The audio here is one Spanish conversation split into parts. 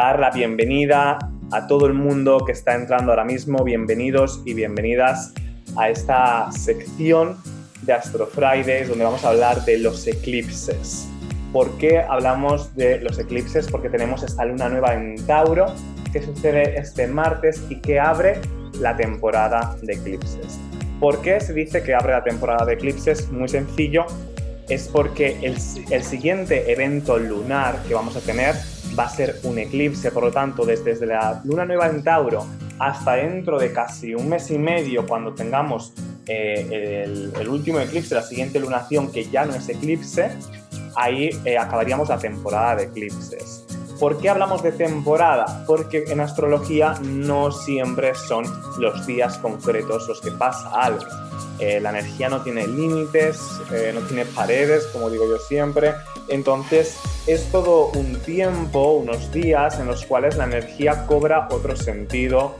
dar la bienvenida a todo el mundo que está entrando ahora mismo. Bienvenidos y bienvenidas a esta sección de Astro Fridays donde vamos a hablar de los eclipses. ¿Por qué hablamos de los eclipses? Porque tenemos esta luna nueva en Tauro que sucede este martes y que abre la temporada de eclipses. ¿Por qué se dice que abre la temporada de eclipses? Muy sencillo, es porque el, el siguiente evento lunar que vamos a tener va a ser un eclipse, por lo tanto, desde, la luna nueva en Tauro hasta dentro de casi un mes y medio, cuando tengamos eh, el, último eclipse, la siguiente lunación, que ya no es eclipse, ahí eh, acabaríamos la temporada de eclipses. ¿Por qué hablamos de temporada? Porque en astrología no siempre son los días concretos los que pasa algo. Eh, la energía no tiene límites, no tiene paredes, como digo yo siempre. Entonces, es todo un tiempo, unos días en los cuales la energía cobra otro sentido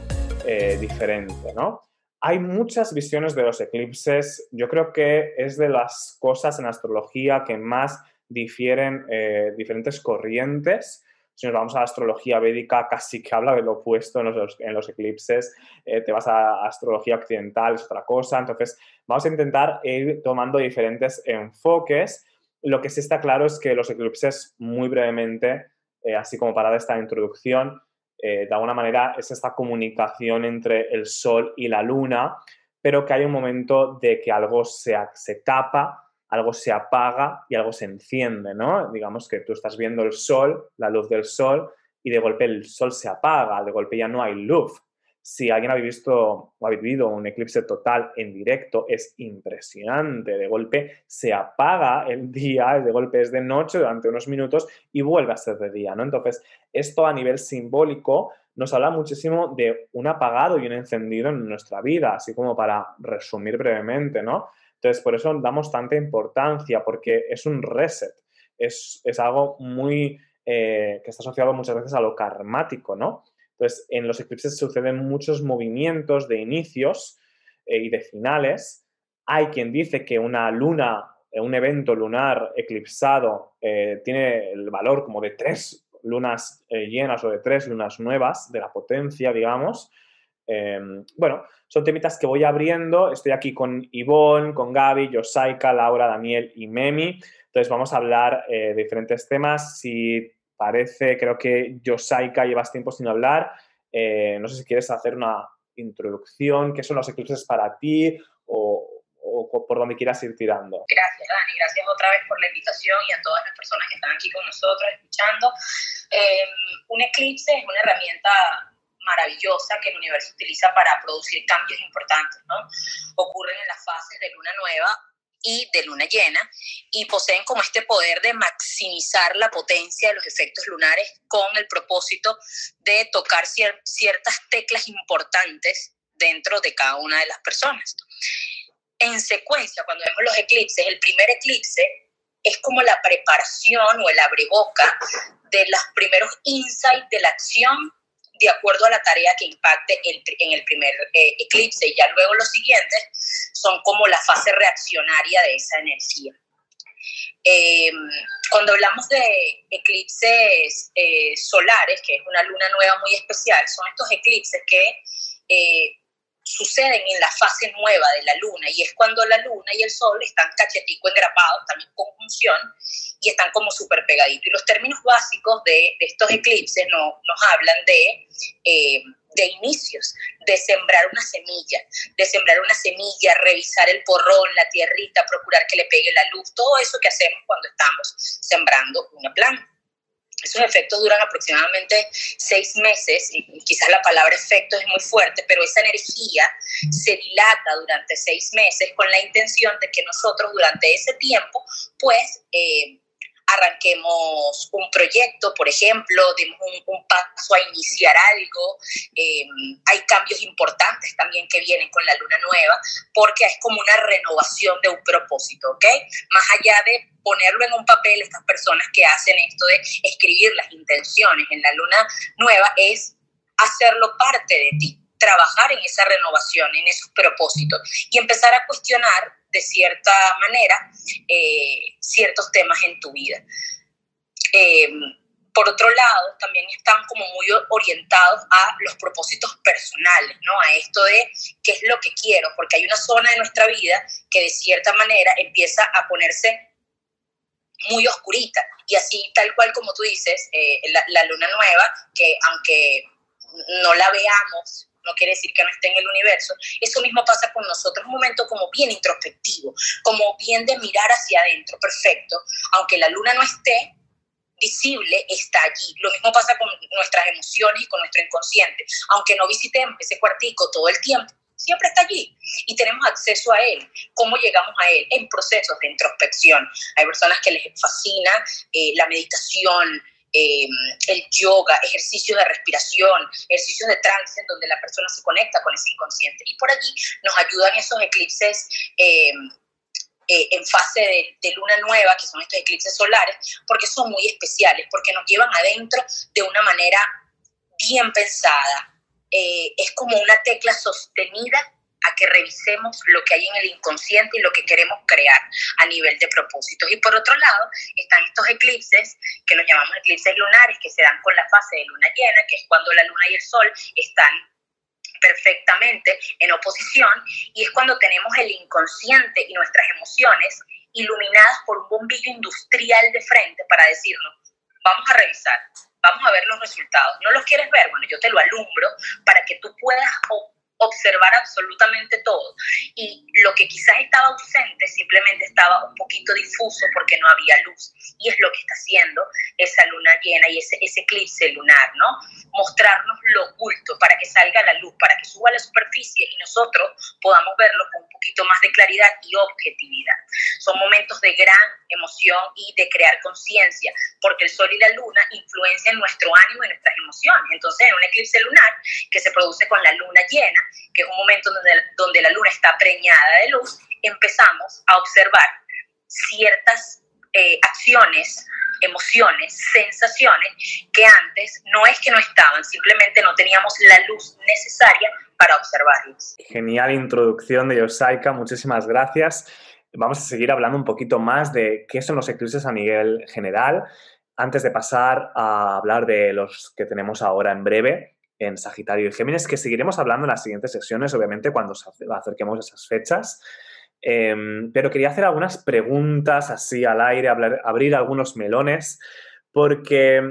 eh, diferente, ¿no? Hay muchas visiones de los eclipses. Yo creo que es de las cosas en astrología que más difieren eh, diferentes corrientes. Si nos vamos a la astrología védica, casi que habla de lo opuesto en los, eclipses. Eh, te vas a astrología occidental, es otra cosa. Entonces, vamos a intentar ir tomando diferentes enfoques lo que sí está claro es que los eclipses, muy brevemente, eh, así como para esta introducción, eh, de alguna manera es esta comunicación entre el Sol y la Luna, pero que hay un momento de que algo se, se tapa, algo se apaga y algo se enciende, ¿no? Digamos que tú estás viendo el Sol, la luz del Sol, y de golpe el Sol se apaga, de golpe ya no hay luz. Si alguien ha visto o ha vivido un eclipse total en directo, es impresionante. De golpe se apaga el día, de golpe es de noche durante unos minutos y vuelve a ser de día, ¿no? Entonces, esto a nivel simbólico nos habla muchísimo de un apagado y un encendido en nuestra vida, así como para resumir brevemente, ¿no? Entonces, por eso damos tanta importancia, porque es un reset, es, algo muy eh, que está asociado muchas veces a lo karmático, ¿no? Entonces, en los eclipses suceden muchos movimientos de inicios eh, y de finales. Hay quien dice que una luna, eh, un evento lunar eclipsado, eh, tiene el valor como de tres lunas llenas o de tres lunas nuevas, de la potencia, digamos. Em, bueno, son temitas que voy abriendo. Estoy aquí con Ivonne, con Gaby, Yosaika, Laura, Daniel y Memi. Entonces vamos a hablar de diferentes temas. Si parece, creo que Yosaika llevas tiempo sin hablar. Eh, no sé si quieres hacer una introducción, qué son los eclipses para ti o, por dónde quieras ir tirando. Gracias, Dani. Gracias otra vez por la invitación y a todas las personas que están aquí con nosotros escuchando. Em, un eclipse es una herramienta maravillosa que el universo utiliza para producir cambios importantes, ¿no? Ocurren en las fases de luna nueva y de luna llena y poseen como este poder de maximizar la potencia de los efectos lunares con el propósito de tocar ciertas teclas importantes dentro de cada una de las personas. En secuencia, cuando vemos los eclipses, el primer eclipse es como la preparación o el abreboca de los primeros insights de la acción de acuerdo a la tarea que impacte en el primer eh, eclipse. Y ya luego los siguientes son como la fase reaccionaria de esa energía. Em, cuando hablamos de eclipses eh, solares, que es una luna nueva muy especial, son estos eclipses que eh, suceden en la fase nueva de la luna y es cuando la luna y el sol están cachetico engrapados, también conjunción y están como súper pegaditos. Y los términos básicos de, estos eclipses no, nos hablan de, eh, de inicios, de sembrar una semilla, de sembrar una semilla, revisar el porrón, la tierrita, procurar que le pegue la luz, todo eso que hacemos cuando estamos sembrando una planta. Esos efectos duran aproximadamente seis meses, y quizás la palabra efecto es muy fuerte, pero esa energía se dilata durante seis meses con la intención de que nosotros durante ese tiempo, pues, eh, arranquemos un proyecto, por ejemplo, demos un, paso a iniciar algo. Eh, hay cambios importantes también que vienen con la luna nueva, porque es como una renovación de un propósito, ¿ok? Más allá de ponerlo en un papel, estas personas que hacen esto de escribir las intenciones en la luna nueva, es hacerlo parte de ti trabajar en esa renovación, en esos propósitos y empezar a cuestionar de cierta manera eh, ciertos temas en tu vida. Eh, por otro lado, también están como muy orientados a los propósitos personales, ¿no? A esto de qué es lo que quiero, porque hay una zona de nuestra vida que de cierta manera empieza a ponerse muy oscurita. Y así, tal cual como tú dices, eh, la, la luna nueva, que aunque no la veamos no quiere decir que no esté en el universo. Eso mismo pasa con nosotros, un momento como bien introspectivo, como bien de mirar hacia adentro, perfecto. Aunque la luna no esté visible, está allí. Lo mismo pasa con nuestras emociones y con nuestro inconsciente. Aunque no visitemos ese cuartico todo el tiempo, siempre está allí y tenemos acceso a él. ¿Cómo llegamos a él? En procesos de introspección. Hay personas que les fascina eh, la meditación, Em, el yoga, ejercicios de respiración, ejercicios de trance en donde la persona se conecta con ese inconsciente. Y por allí nos ayudan esos eclipses em, eh, en fase de, luna nueva, que son estos eclipses solares, porque son muy especiales, porque nos llevan adentro de una manera bien pensada. Eh, es como una tecla sostenida a que revisemos lo que hay en el inconsciente y lo que queremos crear a nivel de propósitos. Y por otro lado, están estos eclipses, que los llamamos eclipses lunares, que se dan con la fase de luna llena, que es cuando la luna y el sol están perfectamente en oposición, y es cuando tenemos el inconsciente y nuestras emociones iluminadas por un bombillo industrial de frente para decirnos, vamos a revisar, vamos a ver los resultados. ¿No los quieres ver? Bueno, yo te lo alumbro para que tú puedas observar absolutamente todo. Y lo que quizás estaba ausente simplemente estaba un poquito difuso porque no había luz. Y es lo que está haciendo esa luna llena y ese, eclipse lunar, ¿no? Mostrarnos lo oculto para que salga la luz, para que suba a la superficie y nosotros podamos verlo con un poquito más de claridad y objetividad. Son momentos de gran emoción y de crear conciencia, porque el sol y la luna influencian nuestro ánimo y nuestras emociones. Entonces, en un eclipse lunar que se produce con la luna llena, que es un momento donde, donde la luna está preñada de luz, empezamos a observar ciertas eh, acciones, emociones, sensaciones que antes no es que no estaban, simplemente no teníamos la luz necesaria para observarlas. Genial introducción de Yosaika, muchísimas gracias. Vamos a seguir hablando un poquito más de qué son los eclipses a nivel general, antes de pasar a hablar de los que tenemos ahora en breve en Sagitario y Géminis, que seguiremos hablando en las siguientes sesiones, obviamente, cuando acerquemos esas fechas. Em, pero quería hacer algunas preguntas así al aire, abrir algunos melones, porque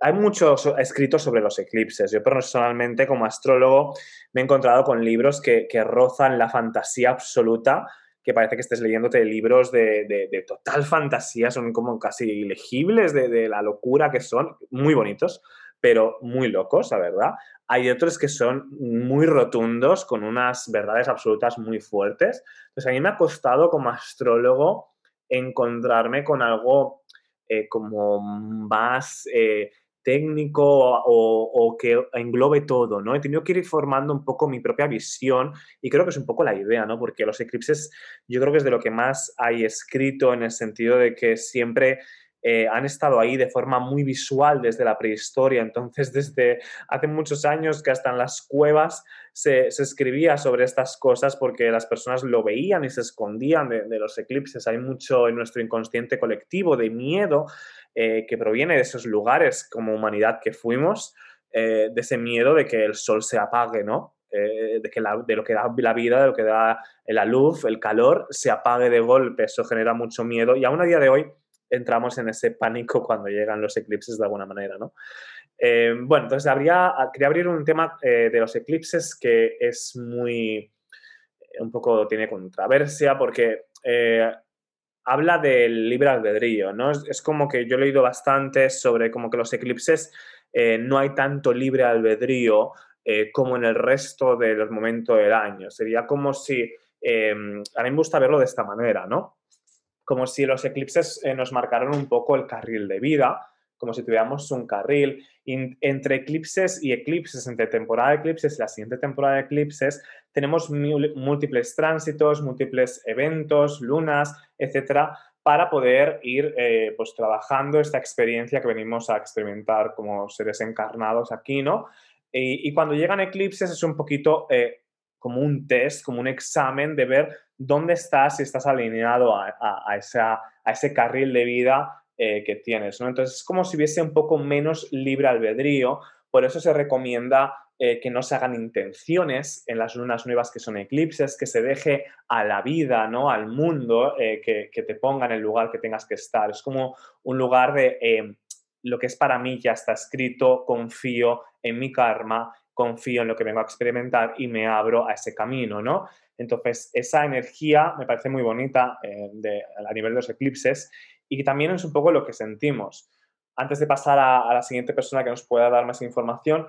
hay muchos escritos sobre los eclipses. Yo personalmente, como astrólogo, me he encontrado con libros que, rozan la fantasía absoluta, que parece que estés leyéndote libros de, total fantasía, son como casi ilegibles de la locura que son, muy bonitos pero muy locos, la verdad. Hay otros que son muy rotundos, con unas verdades absolutas muy fuertes. Entonces, a mí me ha costado como astrólogo encontrarme con algo eh, como más eh, técnico o, que englobe todo, ¿no? He tenido que ir formando un poco mi propia visión y creo que es un poco la idea, ¿no? Porque los eclipses yo creo que es de lo que más hay escrito en el sentido de que siempre eh, han estado ahí de forma muy visual desde la prehistoria. Entonces, desde hace muchos años que hasta en las cuevas se, escribía sobre estas cosas porque las personas lo veían y se escondían de, los eclipses. Hay mucho en nuestro inconsciente colectivo de miedo eh, que proviene de esos lugares como humanidad que fuimos, eh, de ese miedo de que el sol se apague, ¿no? de, que de lo que da la vida, de lo que da la luz, el calor, se apague de golpe. Eso genera mucho miedo y aún a día de hoy entramos en ese pánico cuando llegan los eclipses de alguna manera, ¿no? Eh, bueno, entonces habría, quería abrir un tema eh, de los eclipses que es muy, eh, un poco tiene controversia porque habla del libre albedrío, ¿no? Es, como que yo he leído bastante sobre como que los eclipses no hay tanto libre albedrío como en el resto de los momentos del año. Sería como si, a mí me gusta verlo de esta manera, ¿no? Como si los eclipses eh, nos marcaran un poco el carril de vida, como si tuviéramos un carril. entre eclipses y eclipses, entre temporada de eclipses y la siguiente temporada de eclipses, tenemos múltiples tránsitos, múltiples eventos, lunas, etcétera, para poder ir eh, pues, trabajando esta experiencia que venimos a experimentar como seres encarnados aquí, ¿no? Y, cuando llegan eclipses es un poquito eh, como un test, como un examen de ver dónde estás, si estás alineado a, ese carril de vida eh, que tienes, ¿no? Entonces es como si hubiese un poco menos libre albedrío, por eso se recomienda eh, que no se hagan intenciones en las lunas nuevas que son eclipses, que se deje a la vida, ¿no? Al mundo, eh, que, que, te ponga en el lugar que tengas que estar. Es como un lugar de lo que es para mí ya está escrito, confío en mi karma, confío en lo que vengo a experimentar y me abro a ese camino, ¿no? Entonces, esa energía me parece muy bonita a nivel de los eclipses y también es un poco lo que sentimos. Antes de pasar a, la siguiente persona que nos pueda dar más información,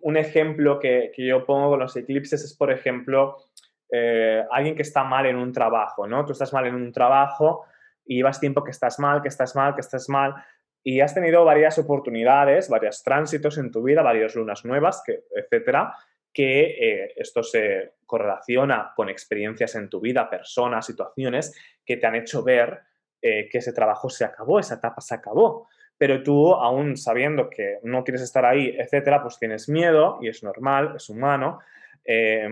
un ejemplo que, yo pongo con los eclipses es, por ejemplo, eh, alguien que está mal en un trabajo, ¿no? Tú estás mal en un trabajo y llevas tiempo que estás mal, que estás mal, que estás mal, y has tenido varias oportunidades, varios tránsitos en tu vida, varias lunas nuevas, que, etcétera, que eh, esto se correlaciona con experiencias en tu vida, personas, situaciones que te han hecho ver eh, que ese trabajo se acabó, esa etapa se acabó. Pero tú, aún sabiendo que no quieres estar ahí, etcétera, pues tienes miedo y es normal, es humano. Eh,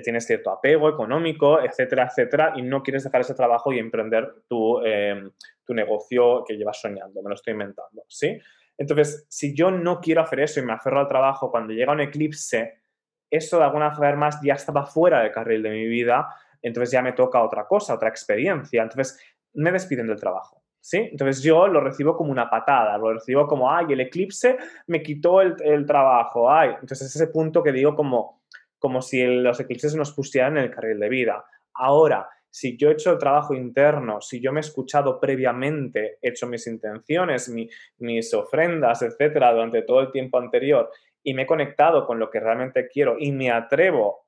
tienes cierto apego económico, etcétera, etcétera, y no quieres dejar ese trabajo y emprender tu, em, tu negocio que llevas soñando, me lo estoy inventando, ¿sí? Entonces, si yo no quiero hacer eso y me aferro al trabajo, cuando llega un eclipse, eso de alguna forma ya estaba fuera del carril de mi vida, entonces ya me toca otra cosa, otra experiencia. Entonces, me despiden del trabajo. ¿Sí? Entonces yo lo recibo como una patada, lo recibo como, ay, el eclipse me quitó el, trabajo, ay. Entonces es ese punto que digo como, como si los eclipses nos pusieran en el carril de vida. Ahora, si yo he hecho el trabajo interno, si yo me he escuchado previamente, he hecho mis intenciones, mis ofrendas, etcétera, durante todo el tiempo anterior y me he conectado con lo que realmente quiero y me atrevo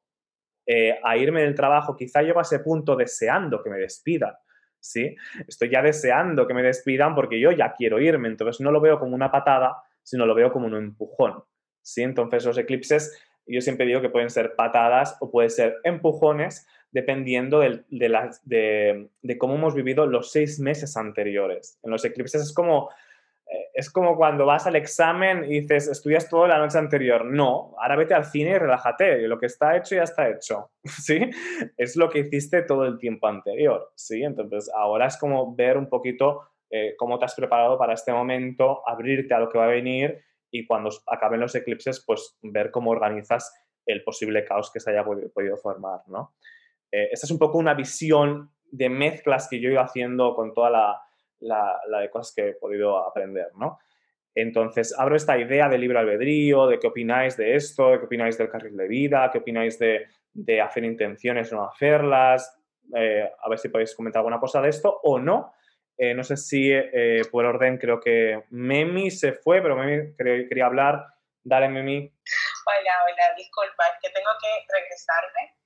eh, a irme del trabajo, quizá llego a ese punto deseando que me despidan ¿sí? Estoy ya deseando que me despidan porque yo ya quiero irme, entonces no lo veo como una patada, sino lo veo como un empujón, ¿sí? Entonces los eclipses, yo siempre digo que pueden ser patadas o pueden ser empujones dependiendo de, de cómo hemos vivido los seis meses anteriores. En los eclipses es como eh, es como cuando vas al examen y dices, estudias todo la noche anterior. No, ahora vete al cine y relájate. Lo que está hecho ya está hecho. ¿Sí? Es lo que hiciste todo el tiempo anterior. ¿Sí? Entonces, ahora es como ver un poquito eh, cómo te has preparado para este momento, abrirte a lo que va a venir y cuando acaben los eclipses, pues ver cómo organizas el posible caos que se haya podido, formar, ¿no? Eh, esta es un poco una visión de mezclas que yo he haciendo con toda la, la, de cosas que he podido aprender, ¿no? Entonces, abro esta idea de libre albedrío, de qué opináis de esto, de qué opináis del carril de vida, qué opináis de, hacer intenciones o no hacerlas, eh, a ver si podéis comentar alguna cosa de esto o no. Eh, no sé si eh, por orden creo que Memi se fue, pero Memi quería, hablar. Dale, Memi. Hola, hola, disculpa, es que tengo que regresarme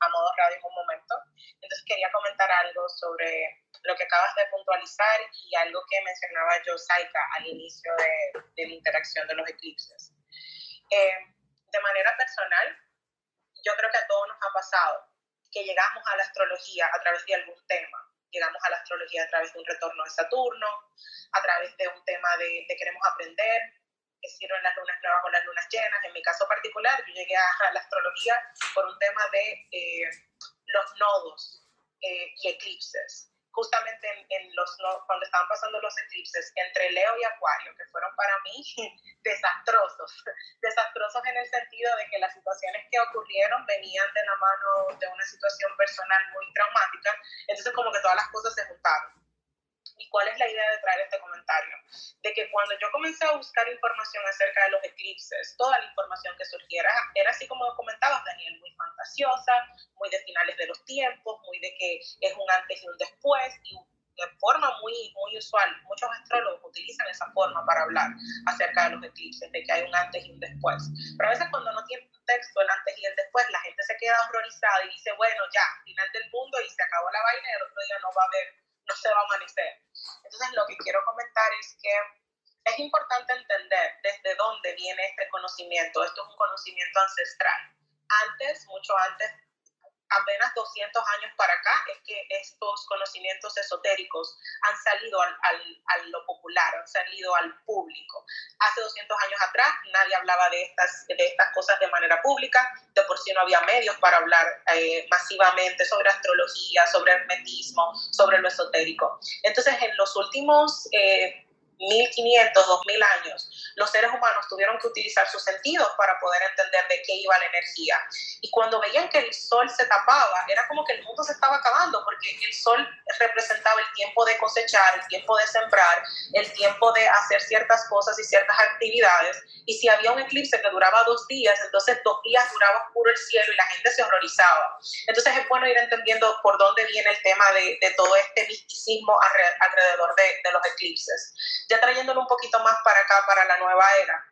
a modo radio en un momento. Entonces quería comentar algo sobre lo que acabas de puntualizar y algo que mencionaba yo, Saika, al inicio de, de la interacción de los eclipses. Eh, de manera personal, yo creo que a todos nos ha pasado que llegamos a la astrología a través de algún tema. Llegamos a la astrología a través de un retorno de Saturno, a través de un tema de, queremos aprender, que sirven las lunas nuevas o las lunas llenas. En mi caso particular, yo llegué a, la astrología por un tema de eh, los nodos eh, y eclipses justamente en, los, cuando estaban pasando los eclipses entre Leo y Acuario, que fueron para mí desastrosos, desastrosos en el sentido de que las situaciones que ocurrieron venían de la mano de una situación personal muy traumática, entonces como que todas las cosas se juntaron. ¿Y cuál es la idea de traer este comentario? De que cuando yo comencé a buscar información acerca de los eclipses, toda la información que surgiera era así como comentabas, Daniel, muy fantasiosa, muy de finales de los tiempos, muy de que es un antes y un después, y de forma muy, muy usual. Muchos astrólogos utilizan esa forma para hablar acerca de los eclipses, de que hay un antes y un después. Pero a veces cuando no tiene un texto el antes y el después, la gente se queda horrorizada y dice, bueno, ya, final del mundo y se acabó la vaina y el otro día no va a haber, no se va a amanecer. Entonces lo que quiero comentar es que es importante entender desde dónde viene este conocimiento. Esto es un conocimiento ancestral. Antes, mucho antes, apenas 200 años para acá es que estos conocimientos esotéricos han salido al, a lo popular, han salido al público. Hace 200 años atrás nadie hablaba de estas, de estas cosas de manera pública, de por sí no había medios para hablar eh, masivamente sobre astrología, sobre hermetismo, sobre lo esotérico. Entonces, en los últimos... Eh, 1500, 2000 años, los seres humanos tuvieron que utilizar sus sentidos para poder entender de qué iba la energía. Y cuando veían que el sol se tapaba, era como que el mundo se estaba acabando, porque el sol representaba el tiempo de cosechar, el tiempo de sembrar, el tiempo de hacer ciertas cosas y ciertas actividades. Y si había un eclipse que duraba dos días, entonces dos días duraba oscuro el cielo y la gente se horrorizaba. Entonces es bueno ir entendiendo por dónde viene el tema de, de todo este misticismo alrededor de, de los eclipses. Ya trayéndolo un poquito más para acá, para la nueva era,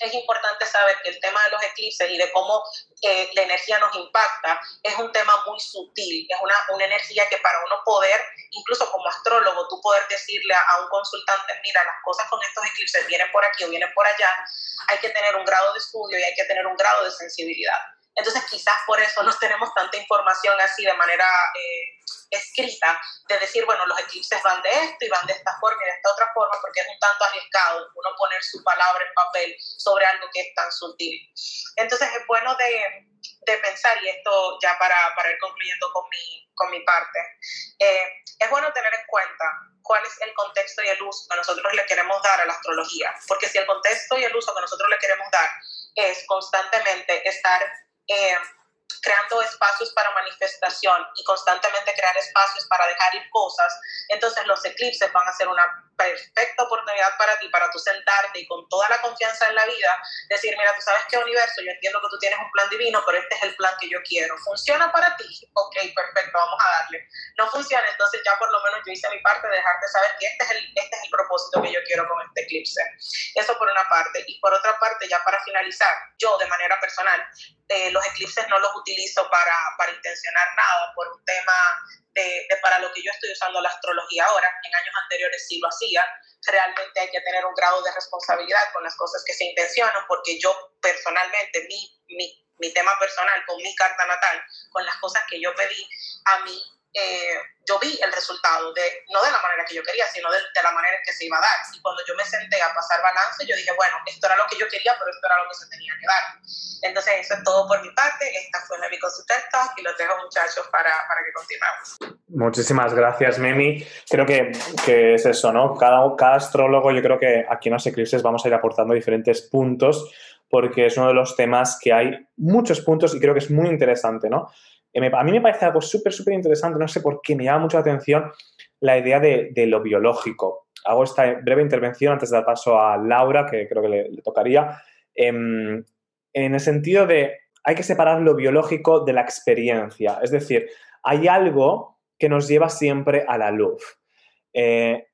es importante saber que el tema de los eclipses y de cómo eh, la energía nos impacta es un tema muy sutil, es una, una, energía que para uno poder, incluso como astrólogo, tú poder decirle a, a, un consultante, mira, las cosas con estos eclipses vienen por aquí o vienen por allá, hay que tener un grado de estudio y hay que tener un grado de sensibilidad. Entonces quizás por eso no tenemos tanta información así de manera eh, escrita, de decir, bueno, los eclipses van de esto y van de esta forma y de esta otra forma, porque es un tanto arriesgado uno poner su palabra en papel sobre algo que es tan sutil. Entonces es bueno de, de pensar, y esto ya para, para ir concluyendo con mi, con mi parte, eh, es bueno tener en cuenta cuál es el contexto y el uso que nosotros le queremos dar a la astrología, porque si el contexto y el uso que nosotros le queremos dar es constantemente estar eh, creando espacios para manifestación y constantemente crear espacios para dejar ir cosas, entonces los eclipses van a ser una perfecta oportunidad para ti, para tú sentarte y con toda la confianza en la vida, decir, mira, tú sabes qué universo, yo entiendo que tú tienes un plan divino, pero este es el plan que yo quiero. ¿Funciona para ti? Ok, perfecto, vamos a darle. No funciona, entonces ya por lo menos yo hice mi parte de dejarte saber que este es el, este es el propósito que yo quiero con este eclipse. Eso por una parte. Y por otra parte, ya para finalizar, yo de manera personal, eh, los eclipses no los utilizo para, para intencionar nada por un tema de, para lo que yo estoy usando la astrología ahora. En años anteriores sí lo hacía. Realmente hay que tener un grado de responsabilidad con las cosas que se intencionan, porque yo personalmente, mi, mi, mi tema personal, con mi carta natal, con las cosas que yo pedí, a mí eh, yo vi el resultado, de, no de la manera que yo quería, sino de, de, la manera en que se iba a dar. Y cuando yo me senté a pasar balance, yo dije, bueno, esto era lo que yo quería, pero esto era lo que se tenía que dar. Entonces, eso es todo por mi parte. Esta fue mi consulta y los dejo, muchachos, para, para que continuemos. Muchísimas gracias, Memi. Creo que, que, es eso, ¿no? Cada, cada astrólogo, yo creo que aquí en los eclipses vamos a ir aportando diferentes puntos, porque es uno de los temas que hay muchos puntos y creo que es muy interesante, ¿no? A mí me parece algo súper, súper interesante, no sé por qué, me llama mucho la atención la idea de, lo biológico. Hago esta breve intervención antes de dar paso a Laura, que creo que le, tocaría, en, en el sentido de hay que separar lo biológico de la experiencia. Es decir, hay algo que nos lleva siempre a la luz. Eh,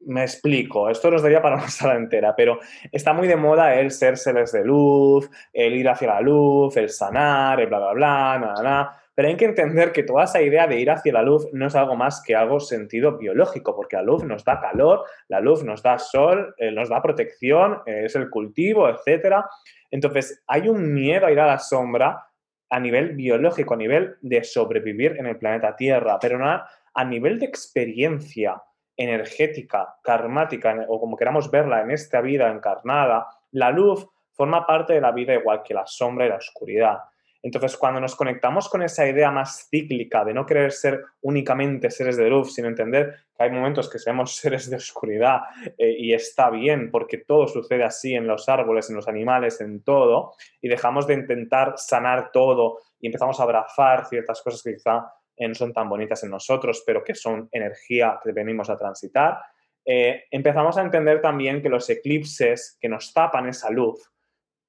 me explico, esto nos daría para una sala entera, pero está muy de moda el ser seres de luz, el ir hacia la luz, el sanar, el bla, bla, bla, nada, nada. Pero hay que entender que toda esa idea de ir hacia la luz no es algo más que algo sentido biológico, porque la luz nos da calor, la luz nos da sol, eh, nos da protección, eh, es el cultivo, etc. Entonces, hay un miedo a ir a la sombra a nivel biológico, a nivel de sobrevivir en el planeta Tierra, pero no a nivel de experiencia energética, karmática, o como queramos verla en esta vida encarnada, la luz forma parte de la vida igual que la sombra y la oscuridad. Entonces, cuando nos conectamos con esa idea más cíclica de no querer ser únicamente seres de luz, sino entender que hay momentos que seamos seres de oscuridad eh, y está bien, porque todo sucede así en los árboles, en los animales, en todo, y dejamos de intentar sanar todo y empezamos a abrazar ciertas cosas que quizá no son tan bonitas en nosotros, pero que son energía que venimos a transitar, eh, empezamos a entender también que los eclipses que nos tapan esa luz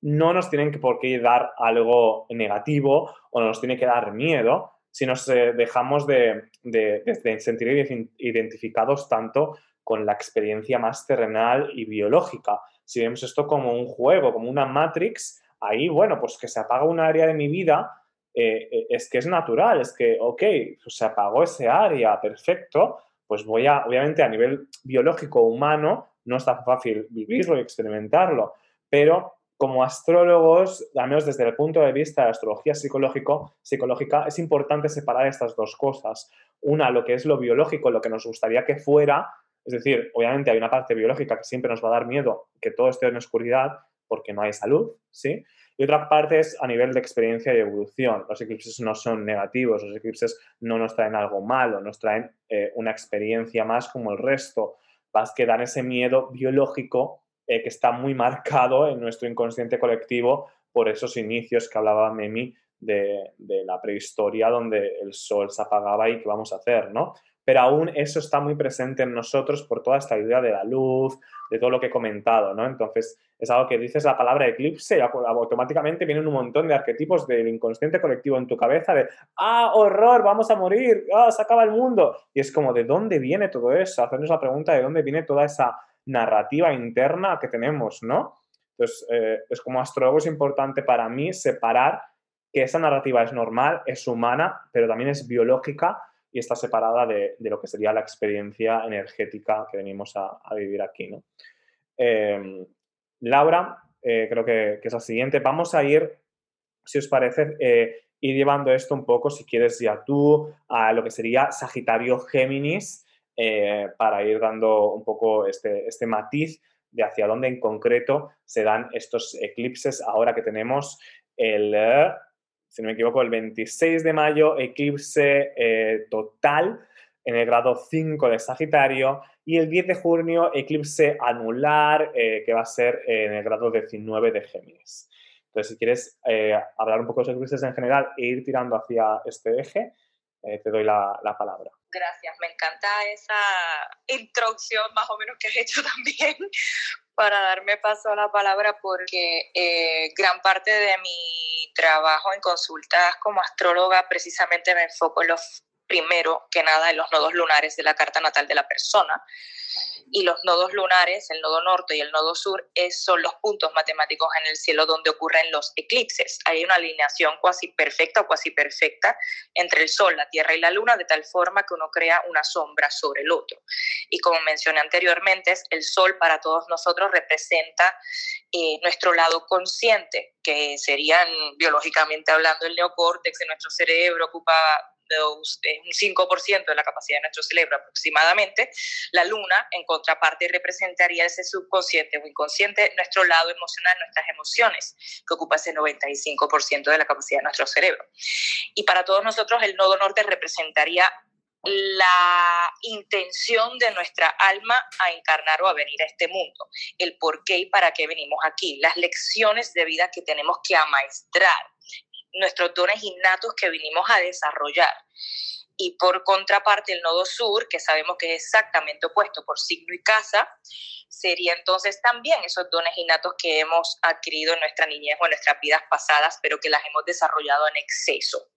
no nos tienen por qué dar algo negativo o nos tiene que dar miedo, si nos eh, dejamos de, de, de, sentir identificados tanto con la experiencia más terrenal y biológica. Si vemos esto como un juego, como una Matrix, ahí, bueno, pues que se apaga un área de mi vida eh, eh, es que es natural, es que, ok, pues se apagó ese área, perfecto, pues voy a, obviamente a nivel biológico humano, no es tan fácil vivirlo y experimentarlo, pero como astrólogos, al menos desde el punto de vista de la astrología psicológico, psicológica, es importante separar estas dos cosas. Una, lo que es lo biológico, lo que nos gustaría que fuera, es decir, obviamente hay una parte biológica que siempre nos va a dar miedo que todo esté en oscuridad porque no hay salud, ¿sí? Y otra parte es a nivel de experiencia y evolución. Los eclipses no son negativos, los eclipses no nos traen algo malo, nos traen eh, una experiencia más como el resto. Vas que dan ese miedo biológico eh, que está muy marcado en nuestro inconsciente colectivo por esos inicios que hablaba Memi de, la prehistoria donde el sol se apagaba y qué vamos a hacer, ¿no? Pero aún eso está muy presente en nosotros por toda esta idea de la luz, de todo lo que he comentado, ¿no? Entonces, es algo que dices la palabra eclipse y automáticamente vienen un montón de arquetipos del inconsciente colectivo en tu cabeza de, ah, horror, vamos a morir, ah, se acaba el mundo. Y es como, ¿de dónde viene todo eso? Hacernos la pregunta de dónde viene toda esa narrativa interna que tenemos, ¿no? Entonces, eh, es como astrólogo es importante para mí separar que esa narrativa es normal, es humana, pero también es biológica y está separada de, lo que sería la experiencia energética que venimos a, vivir aquí, ¿no? Em, Laura, eh, creo que, es la siguiente. Vamos a ir, si os parece, eh, ir llevando esto un poco, si quieres ya tú, a lo que sería Sagitario Géminis, eh, para ir dando un poco este, este matiz de hacia dónde en concreto se dan estos eclipses ahora que tenemos el, si no me equivoco, el 26 de mayo, eclipse eh, total en el grado 5 de Sagitario y el 10 de junio, eclipse anular que va a ser en el grado 19 de Géminis. Entonces, si quieres hablar un poco de los eclipses en general e ir tirando hacia este eje, te doy la palabra. Gracias, me encanta esa introducción más o menos que has hecho también para darme paso a la palabra porque eh, gran parte de mi trabajo en consultas como astróloga precisamente me enfoco en los primero que nada en los nodos lunares de la carta natal de la persona y los nodos lunares, el nodo norte y el nodo sur, es, son los puntos matemáticos en el cielo donde ocurren los eclipses. Hay una alineación cuasi perfecta o cuasi perfecta entre el Sol, la Tierra y la Luna, de tal forma que uno crea una sombra sobre el otro. Y como mencioné anteriormente, el Sol para todos nosotros representa eh, nuestro lado consciente, que serían biológicamente hablando el neocórtex de nuestro cerebro, ocupa un 5% de la capacidad de nuestro cerebro aproximadamente, la luna en contraparte representaría ese subconsciente o inconsciente, nuestro lado emocional, nuestras emociones, que ocupa ese 95% de la capacidad de nuestro cerebro. Y para todos nosotros el nodo norte representaría la intención de nuestra alma a encarnar o a venir a este mundo, el por qué y para qué venimos aquí, las lecciones de vida que tenemos que amaestrar, nuestros dones innatos que vinimos a desarrollar. Y por contraparte, el nodo sur, que sabemos que es exactamente opuesto por signo y casa, sería entonces también esos dones innatos que hemos adquirido en nuestra niñez o en nuestras vidas pasadas, pero que las hemos desarrollado en exceso.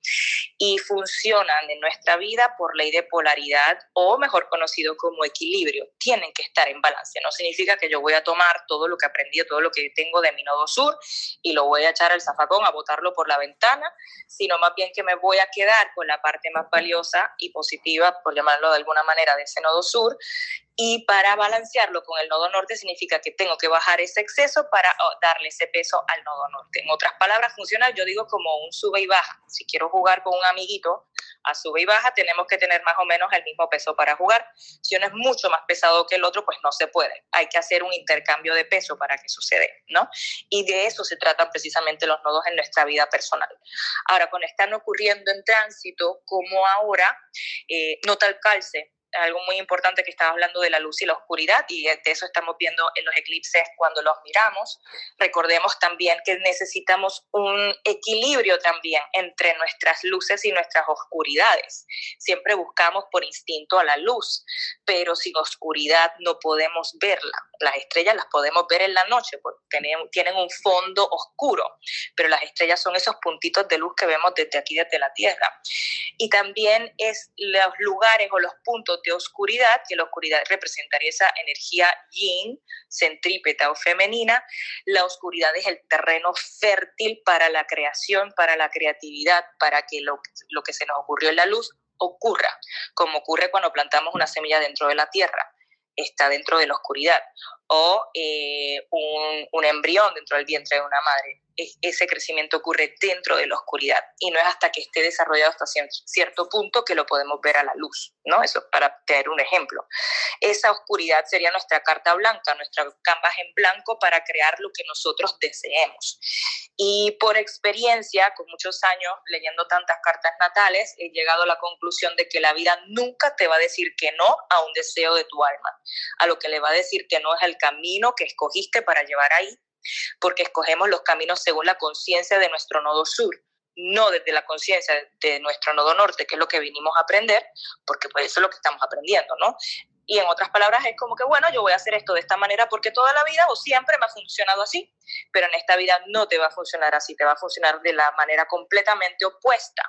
Y funcionan en nuestra vida por ley de polaridad o mejor conocido como equilibrio. Tienen que estar en balance. No significa que yo voy a tomar todo lo que aprendí, todo lo que tengo de mi nodo sur y lo voy a echar al zafacón, a botarlo por la ventana, sino más bien que me voy a quedar con la parte más valiosa y positiva, por llamarlo de alguna manera, de ese nodo sur y para balancearlo con el nodo norte significa que tengo que bajar ese exceso para oh, darle ese peso al nodo norte. En otras palabras, funciona, yo digo, como un sube y baja. Si quiero jugar con un amiguito a sube y baja, tenemos que tener más o menos el mismo peso para jugar. Si uno es mucho más pesado que el otro, pues no se puede. Hay que hacer un intercambio de peso para que sucede, ¿no? Y de eso se tratan precisamente los nodos en nuestra vida personal. Ahora, cuando están ocurriendo en tránsito, como ahora, eh, nota el calce algo muy importante que estaba hablando de la luz y la oscuridad y de eso estamos viendo en los eclipses cuando los miramos. Recordemos también que necesitamos un equilibrio también entre nuestras luces y nuestras oscuridades. Siempre buscamos por instinto a la luz, pero sin oscuridad no podemos verla. Las estrellas las podemos ver en la noche porque tienen un fondo oscuro, pero las estrellas son esos puntitos de luz que vemos desde aquí, desde la Tierra. Y también es los lugares o los puntos de oscuridad, que la oscuridad representaría esa energía yin, centrípeta o femenina. La oscuridad es el terreno fértil para la creación, para la creatividad, para que lo, lo que se nos ocurrió en la luz ocurra, como ocurre cuando plantamos una semilla dentro de la tierra está dentro de la oscuridad o eh, un, un, embrión dentro del vientre de una madre ese crecimiento ocurre dentro de la oscuridad y no es hasta que esté desarrollado hasta cierto punto que lo podemos ver a la luz, ¿no? Eso para tener un ejemplo. Esa oscuridad sería nuestra carta blanca, nuestra canvas en blanco para crear lo que nosotros deseemos. Y por experiencia, con muchos años leyendo tantas cartas natales, he llegado a la conclusión de que la vida nunca te va a decir que no a un deseo de tu alma. A lo que le va a decir que no es el camino que escogiste para llevar ahí porque escogemos los caminos según la conciencia de nuestro nodo sur, no desde la conciencia de nuestro nodo norte, que es lo que vinimos a aprender, porque pues eso es lo que estamos aprendiendo, ¿no? Y en otras palabras es como que, bueno, yo voy a hacer esto de esta manera porque toda la vida o siempre me ha funcionado así, pero en esta vida no te va a funcionar así, te va a funcionar de la manera completamente opuesta.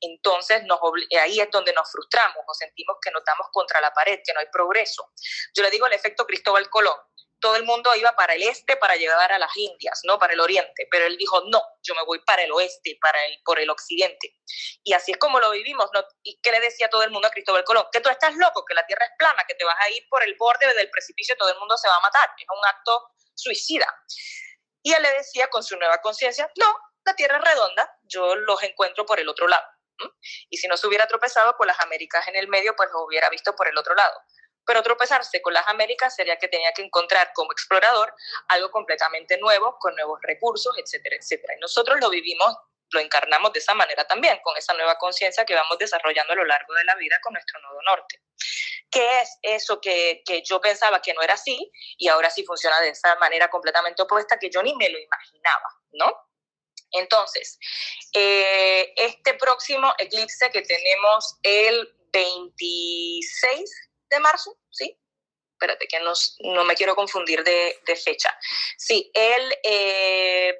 Entonces nos ahí es donde nos frustramos, nos sentimos que nos damos contra la pared, que no hay progreso. Yo le digo el efecto Cristóbal Colón todo el mundo iba para el este para llegar a las Indias, no para el oriente, pero él dijo, no, yo me voy para el oeste, para el, por el occidente. Y así es como lo vivimos. ¿Y qué le decía todo el mundo a Cristóbal Colón? Que tú estás loco, que la tierra es plana, que te vas a ir por el borde del precipicio todo el mundo se va a matar. Es un acto suicida. Y él le decía con su nueva conciencia, no, la tierra es redonda, yo los encuentro por el otro lado. Y si no se hubiera tropezado con las Américas en el medio, pues los hubiera visto por el otro lado. Pero tropezarse con las Américas sería que tenía que encontrar como explorador algo completamente nuevo, con nuevos recursos, etcétera, etcétera. Y nosotros lo vivimos, lo encarnamos de esa manera también, con esa nueva conciencia que vamos desarrollando a lo largo de la vida con nuestro nodo norte. ¿Qué es eso que, que, yo pensaba que no era así y ahora sí funciona de esa manera completamente opuesta que yo ni me lo imaginaba, ¿no? Entonces, eh, este próximo eclipse que tenemos el 26 de marzo, ¿sí? Espérate, que no, no me quiero confundir de, fecha. Sí, el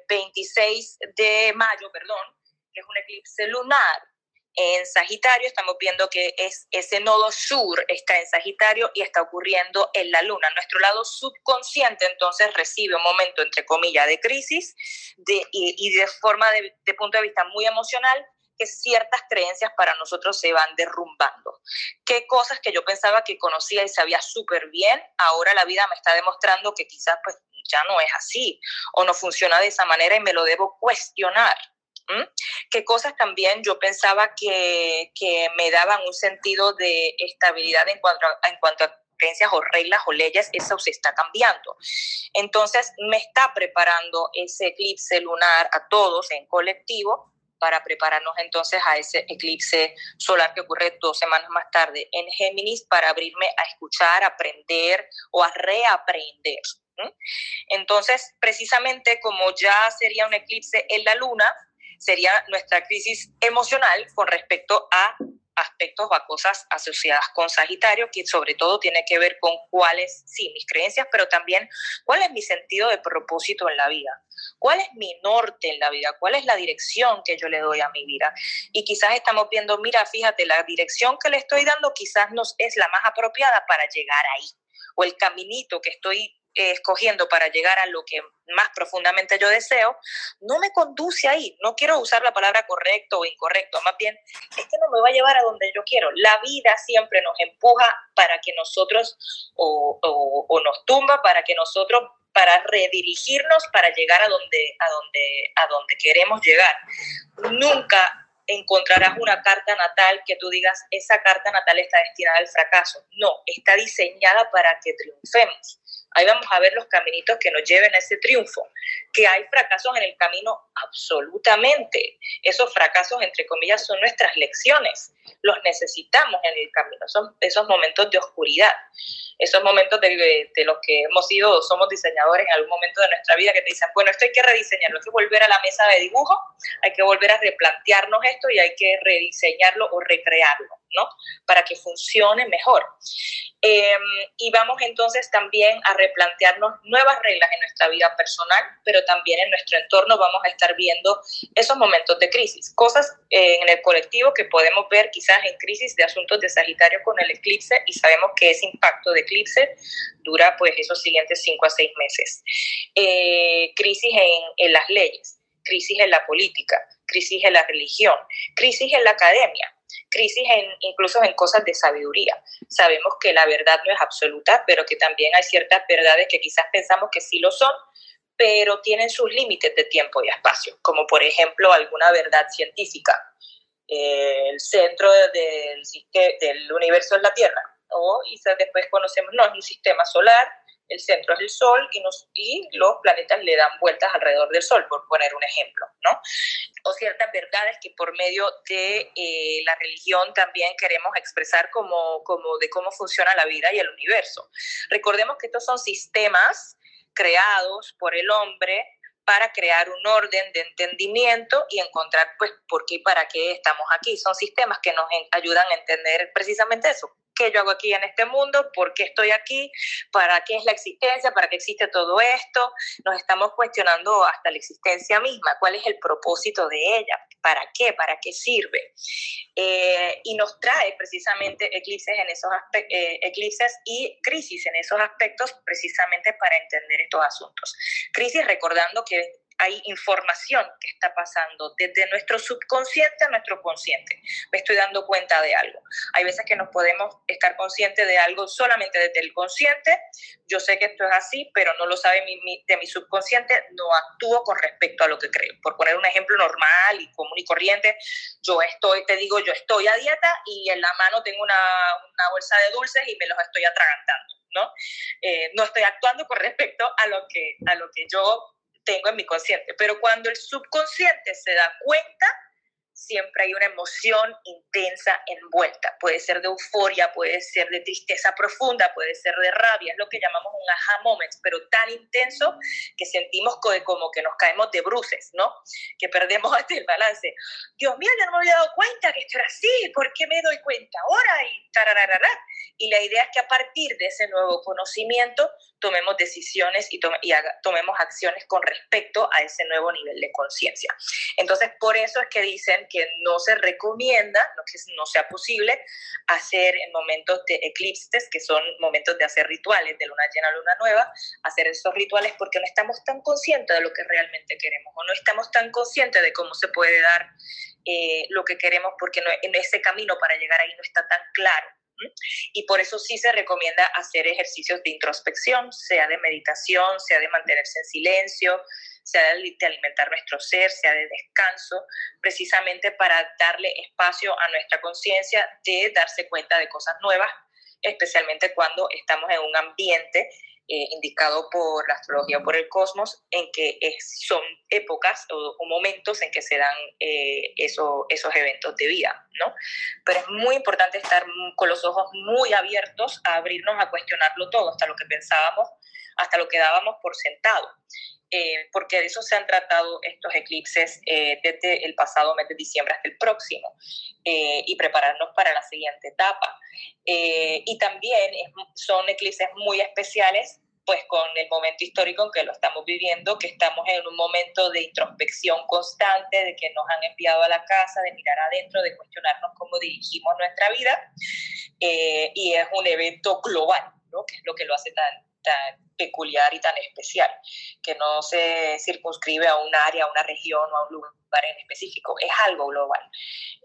26 eh, de mayo, perdón, es un eclipse lunar en Sagitario, estamos viendo que es ese nodo sur está en Sagitario y está ocurriendo en la luna. Nuestro lado subconsciente entonces recibe un momento, entre comillas, de crisis de, y, de forma de punto de vista muy emocional que ciertas creencias para nosotros se van derrumbando. Qué cosas que yo pensaba que conocía y sabía súper bien, ahora la vida me está demostrando que quizás pues ya no es así o no funciona de esa manera y me lo debo cuestionar. Qué cosas también yo pensaba que, que, me daban un sentido de estabilidad en cuanto a, en cuanto a creencias o reglas o leyes, eso se está cambiando. Entonces, me está preparando ese eclipse lunar a todos en colectivo para prepararnos entonces a ese eclipse solar que ocurre dos semanas más tarde en Géminis para abrirme a escuchar, aprender o a reaprender. Entonces, precisamente como ya sería un eclipse en la luna, sería nuestra crisis emocional con respecto a aspectos o cosas asociadas con Sagitario, que sobre todo tiene que ver con cuáles, sí, mis creencias, pero también cuál es mi sentido de propósito en la vida, cuál es mi norte en la vida, cuál es la dirección que yo le doy a mi vida. Y quizás estamos viendo, mira, fíjate, la dirección que le estoy dando quizás no es la más apropiada para llegar ahí, o el caminito que estoy escogiendo para llegar a lo que más profundamente yo deseo, no me conduce ahí. No quiero usar la palabra correcto o incorrecto, más bien es que no me va a llevar a donde yo quiero. La vida siempre nos empuja para que nosotros, o, o, nos tumba para que nosotros para redirigirnos para llegar a donde, a donde, a donde queremos llegar. Nunca encontrarás una carta natal que tú digas, esa carta natal está destinada al fracaso. No, está diseñada para que triunfemos. Ahí vamos a ver los caminitos que nos lleven a ese triunfo. Que hay fracasos en el camino, absolutamente. Esos fracasos, entre comillas, son nuestras lecciones. Los necesitamos en el camino. Son esos momentos de oscuridad, esos momentos de, de los que hemos sido, somos diseñadores en algún momento de nuestra vida que te dicen, bueno, esto hay que rediseñarlo, hay que volver a la mesa de dibujo, hay que volver a replantearnos esto y hay que rediseñarlo o recrearlo. ¿no? Para que funcione mejor. Em, y vamos entonces también a replantearnos nuevas reglas en nuestra vida personal, pero también en nuestro entorno vamos a estar viendo esos momentos de crisis, cosas eh, en el colectivo que podemos ver quizás en crisis de asuntos de Sagitario con el eclipse y sabemos que ese impacto de eclipse dura pues esos siguientes cinco a seis meses. Eh, crisis en, en las leyes, crisis en la política, crisis en la religión, crisis en la academia crisis en, incluso en cosas de sabiduría. Sabemos que la verdad no es absoluta, pero que también hay ciertas verdades que quizás pensamos que sí lo son, pero tienen sus límites de tiempo y espacio, como por ejemplo alguna verdad científica. Eh, el centro del, del universo es la Tierra, o quizás después conocemos, no, es un sistema solar, el centro es el Sol y, nos, y los planetas le dan vueltas alrededor del Sol, por poner un ejemplo, ¿no? O ciertas verdades que por medio de eh, la religión también queremos expresar como, como de cómo funciona la vida y el universo. Recordemos que estos son sistemas creados por el hombre para crear un orden de entendimiento y encontrar pues por qué y para qué estamos aquí. Son sistemas que nos ayudan a entender precisamente eso, qué yo hago aquí en este mundo, por qué estoy aquí, para qué es la existencia, para qué existe todo esto. Nos estamos cuestionando hasta la existencia misma, cuál es el propósito de ella, para qué, para qué sirve. Eh, y nos trae precisamente eclipses, en esos eh, eclipses y crisis en esos aspectos precisamente para entender estos asuntos. Crisis recordando que hay información que está pasando desde nuestro subconsciente a nuestro consciente. Me estoy dando cuenta de algo. Hay veces que nos podemos estar conscientes de algo solamente desde el consciente. Yo sé que esto es así, pero no lo sabe de mi subconsciente, no actúo con respecto a lo que creo. Por poner un ejemplo normal y común y corriente, yo estoy, te digo, yo estoy a dieta y en la mano tengo una, una bolsa de dulces y me los estoy atragantando. ¿no? Eh, no estoy actuando con respecto a lo que, a lo que yo tengo en mi consciente. Pero cuando el subconsciente se da cuenta, siempre hay una emoción intensa envuelta. Puede ser de euforia, puede ser de tristeza profunda, puede ser de rabia, es lo que llamamos un aha moment, pero tan intenso que sentimos como que nos caemos de bruces, ¿no? Que perdemos hasta el balance. Dios mío, yo no me había dado cuenta que esto era así, ¿por qué me doy cuenta ahora? Y, y la idea es que a partir de ese nuevo conocimiento tomemos decisiones y, y tomemos acciones con respecto a ese nuevo nivel de conciencia. Entonces, por eso es que dicen que no se recomienda, no que no sea posible, hacer en momentos de eclipses, que son momentos de hacer rituales de luna llena, luna nueva, hacer esos rituales porque no estamos tan conscientes de lo que realmente queremos o no estamos tan conscientes de cómo se puede dar eh, lo que queremos porque en ese camino para llegar ahí no está tan claro. Y por eso sí se recomienda hacer ejercicios de introspección, sea de meditación, sea de mantenerse en silencio, sea de alimentar nuestro ser, sea de descanso, precisamente para darle espacio a nuestra conciencia de darse cuenta de cosas nuevas, especialmente cuando estamos en un ambiente eh, indicado por la astrología por el cosmos, en que son épocas o, momentos en que se dan eh, esos eventos de vida, ¿no? Pero es muy importante estar con los ojos muy abiertos a abrirnos a cuestionarlo todo, hasta lo que pensábamos, hasta lo que dábamos por sentado. Eh, porque de eso se han tratado estos eclipses desde el pasado mes de diciembre hasta el próximo, y prepararnos para la siguiente etapa. y también son eclipses muy especiales pues con el momento histórico en que lo estamos viviendo, que estamos en un momento de introspección constante, de que nos han enviado a la casa, de mirar adentro, de cuestionarnos cómo dirigimos nuestra vida, eh, y es un evento global, ¿no? que es lo que lo hace tan, tan peculiar y tan especial, que no se circunscribe a un área, a una región o a un lugar en específico, es algo global.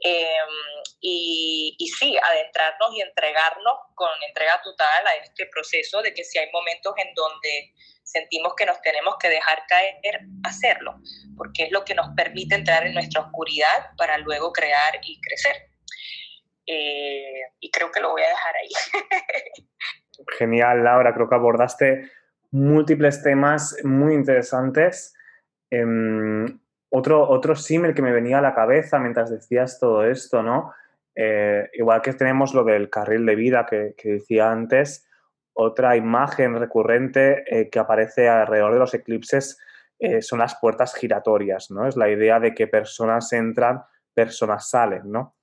Em, y, y, sí, adentrarnos y entregarnos con entrega total a este proceso de que si hay momentos en donde sentimos que nos tenemos que dejar caer, hacerlo, porque es lo que nos permite entrar en nuestra oscuridad para luego crear y crecer. Eh, y creo que lo voy a dejar ahí. Genial, Laura, creo que abordaste múltiples temas muy interesantes. Em, otro, otro símil que me venía a la cabeza mientras decías todo esto, ¿no? Eh, igual que tenemos lo del carril de vida que, decía antes, otra imagen recurrente eh, que aparece alrededor de los eclipses eh, son las puertas giratorias, ¿no? Es la idea de que personas entran, personas salen, ¿no?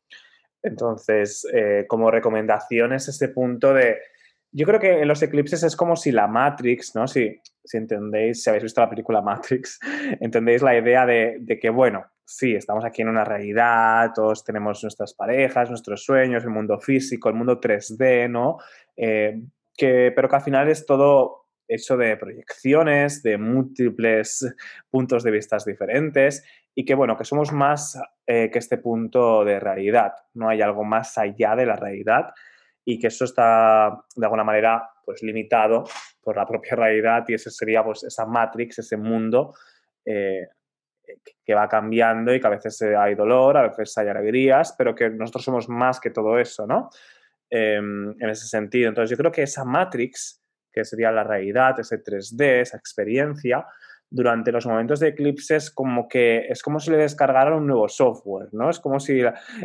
Entonces, como recomendación es este punto de, yo creo que en los eclipses es como si la Matrix, ¿no? Si, si entendéis, si habéis visto la película Matrix, entendéis la idea de, que, bueno, sí, estamos aquí en una realidad, todos tenemos nuestras parejas, nuestros sueños, el mundo físico, el mundo 3D, ¿no? Eh, que, pero que al final es todo hecho de proyecciones, de múltiples puntos de vista diferentes y que, bueno, que somos más eh, que este punto de realidad, no hay algo más allá de la realidad y que eso está de alguna manera pues limitado por la propia realidad y eso sería pues esa matrix, ese mundo eh, que va cambiando y que a veces hay dolor, a veces hay alegrías, pero que nosotros somos más que todo eso, ¿no? Em, en ese sentido. Entonces yo creo que esa matrix, que sería la realidad, ese 3D, esa experiencia, durante los momentos de eclipses como que es como si le descargaran un nuevo software, ¿no? Es como si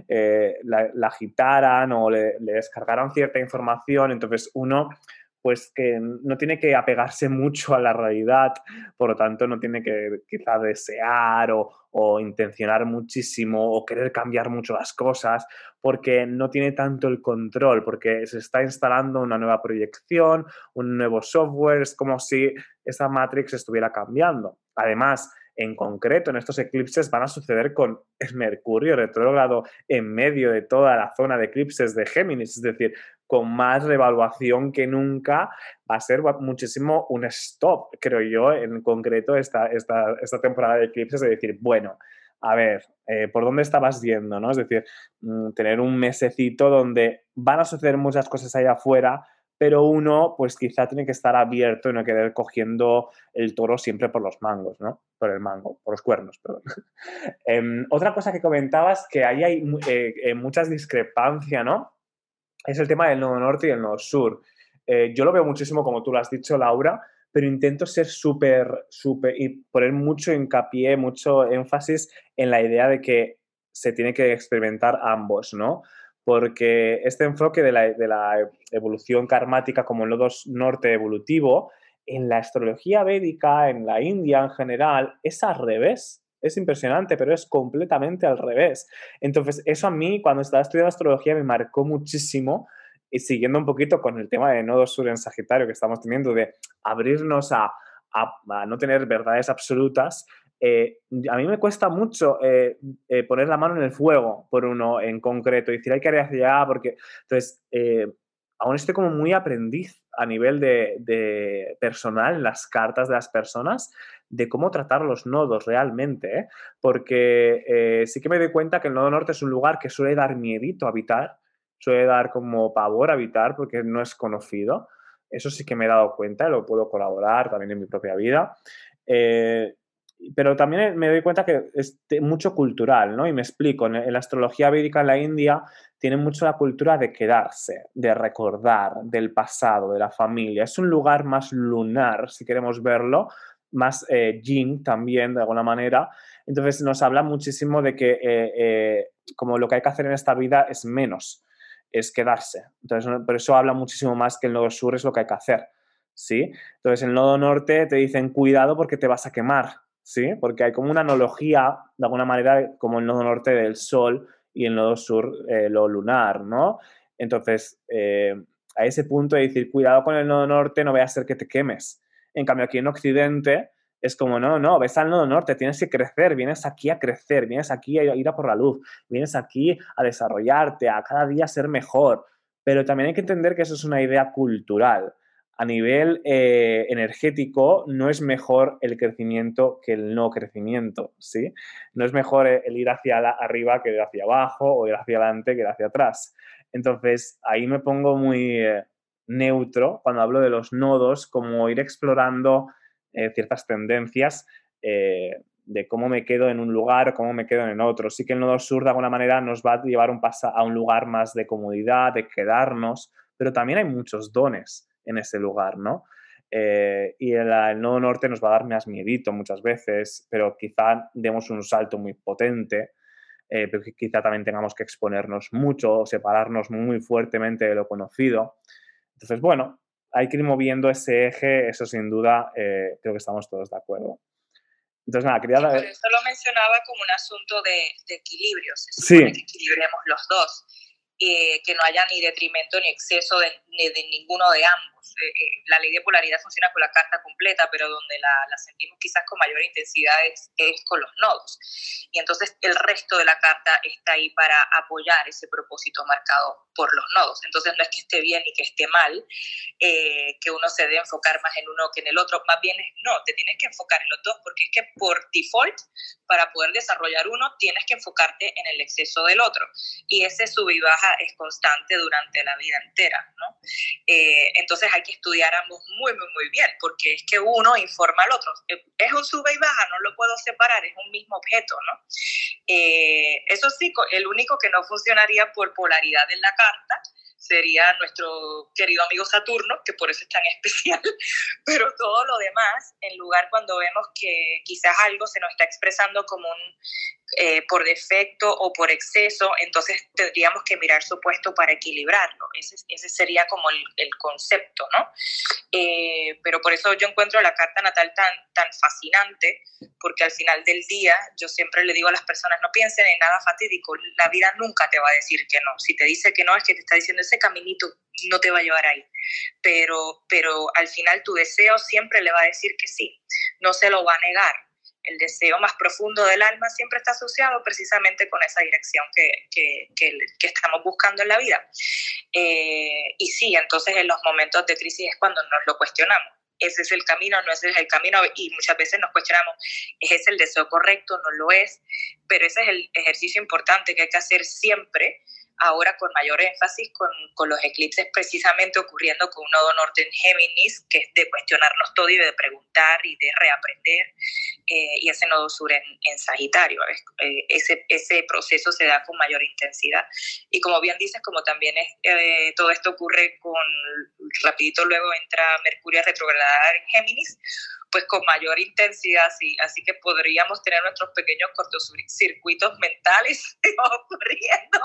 eh, la, agitaran o le, le, descargaran cierta información, entonces uno pues que no tiene que apegarse mucho a la realidad, por lo tanto no tiene que quizá desear o, o, intencionar muchísimo o querer cambiar mucho las cosas, porque no tiene tanto el control, porque se está instalando una nueva proyección, un nuevo software, es como si esa Matrix estuviera cambiando. Además, en concreto, en estos eclipses van a suceder con Mercurio retrógrado en medio de toda la zona de eclipses de Géminis, es decir, con más revaluación que nunca, va a ser muchísimo un stop, creo yo, en concreto esta, esta, esta temporada de eclipses, de decir, bueno, a ver, eh, ¿por dónde estabas yendo? ¿no? Es decir, mm, tener un mesecito donde van a suceder muchas cosas allá afuera, pero uno pues quizá tiene que estar abierto y no querer cogiendo el toro siempre por los mangos, ¿no? Por el mango, por los cuernos, perdón. Em, otra cosa que comentabas, que ahí hay eh, eh, muchas discrepancias, ¿no? Es el tema del nodo norte y el nodo sur. Eh, yo lo veo muchísimo, como tú lo has dicho, Laura, pero intento ser súper, súper y poner mucho hincapié, mucho énfasis en la idea de que se tiene que experimentar ambos, ¿no? Porque este enfoque de la, evolución karmática como el nodo norte evolutivo, en la astrología védica, en la India en general, es al revés es impresionante, pero es completamente al revés. Entonces, eso a mí, cuando estaba estudiando astrología, me marcó muchísimo y siguiendo un poquito con el tema de nodo sur en Sagitario que estamos teniendo, de abrirnos a, no tener verdades absolutas, eh, a mí me cuesta mucho eh, eh, poner la mano en el fuego por uno en concreto y decir hay que ir hacia allá porque entonces aún estoy como muy aprendiz a nivel de, personal en las cartas de las personas de cómo tratar los nodos realmente, ¿eh? porque eh, sí que me doy cuenta que el nodo norte es un lugar que suele dar miedito a habitar, suele dar como pavor a habitar porque no es conocido. Eso sí que me he dado cuenta, lo puedo colaborar también en mi propia vida. Eh, pero también me doy cuenta que es mucho cultural, ¿no? Y me explico, en, la astrología védica en la India tiene mucho la cultura de quedarse, de recordar, del pasado, de la familia. Es un lugar más lunar, si queremos verlo, más eh, yin también, de alguna manera. Entonces nos habla muchísimo de que eh, eh, como lo que hay que hacer en esta vida es menos, es quedarse. Entonces, por eso habla muchísimo más que el nodo sur es lo que hay que hacer. ¿Sí? Entonces, el nodo norte te dicen cuidado porque te vas a quemar, ¿sí? Porque hay como una analogía, de alguna manera, como el nodo norte del Sol y el nodo sur eh, lo lunar, ¿no? Entonces, eh, a ese punto de decir, cuidado con el nodo norte, no vaya a ser que te quemes. En cambio, aquí en Occidente es como, no, no, ves al nodo norte, tienes que crecer, vienes aquí a crecer, vienes aquí a ir a por la luz, vienes aquí a desarrollarte, a cada día ser mejor. Pero también hay que entender que eso es una idea cultural a nivel eh, energético no es mejor el crecimiento que el no crecimiento, ¿sí? No es mejor el ir hacia arriba que ir hacia abajo o ir hacia adelante que ir hacia atrás. Entonces, ahí me pongo muy eh, neutro cuando hablo de los nodos, como ir explorando eh, ciertas tendencias de cómo me quedo en un lugar o cómo me quedo en otro. Sí que el nodo sur de alguna manera nos va a llevar un a un lugar más de comodidad, de quedarnos, pero también hay muchos dones en ese lugar, ¿no? Eh, y el, nodo norte nos va a dar más miedito muchas veces, pero quizá demos un salto muy potente, eh, pero quizá también tengamos que exponernos mucho separarnos muy fuertemente de lo conocido. Entonces, bueno, hay que ir moviendo ese eje, eso sin duda, eh, creo que estamos todos de acuerdo. Entonces, nada, quería... Sí, esto lo mencionaba como un asunto de, de equilibrio, sí. que equilibremos los dos que no haya ni detrimento ni exceso de, de ninguno de ambos. Eh, eh, la ley de polaridad funciona con la carta completa, pero donde la, la sentimos quizás con mayor intensidad es, es, con los nodos. Y entonces el resto de la carta está ahí para apoyar ese propósito marcado por los nodos. Entonces no es que esté bien y que esté mal, eh, que uno se debe enfocar más en uno que en el otro, más bien es no, te tienes que enfocar en los dos, porque es que por default, para poder desarrollar uno, tienes que enfocarte en el exceso del otro. Y ese sub y baja es constante durante la vida entera, ¿no? Eh, entonces hay que estudiar ambos muy, muy, muy bien, porque es que uno informa al otro. Eh, es un sube y baja, no lo puedo separar, es un mismo objeto, ¿no? Eh, eso sí, el único que no funcionaría por polaridad en la carta sería nuestro querido amigo Saturno, que por eso es tan especial, pero todo lo demás, en lugar cuando vemos que quizás algo se nos está expresando como un eh, por defecto o por exceso, entonces tendríamos que mirar su puesto para equilibrarlo. Ese, ese sería como el, el concepto, ¿no? Eh, pero por eso yo encuentro la carta natal tan, tan fascinante, porque al final del día yo siempre le digo a las personas, no piensen en nada fatídico, la vida nunca te va a decir que no. Si te dice que no, es que te está diciendo ese caminito no te va a llevar ahí. Pero, pero al final tu deseo siempre le va a decir que sí, no se lo va a negar el deseo más profundo del alma siempre está asociado precisamente con esa dirección que, que, que, estamos buscando en la vida. Eh, y sí, entonces en los momentos de crisis es cuando nos lo cuestionamos. Ese es el camino, no ese es el camino, y muchas veces nos cuestionamos, ¿es ese el deseo correcto? No lo es, pero ese es el ejercicio importante que hay que hacer siempre ahora con mayor énfasis con, con, los eclipses precisamente ocurriendo con un nodo norte en Géminis, que es de cuestionarnos todo y de preguntar y de reaprender, eh, y ese nodo sur en, en Sagitario. Eh, ese, ese proceso se da con mayor intensidad. Y como bien dices, como también es, eh, todo esto ocurre con, rapidito luego entra Mercurio retrogradar en Géminis, pues con mayor intensidad, sí. Así que podríamos tener nuestros pequeños cortocircuitos mentales ocurriendo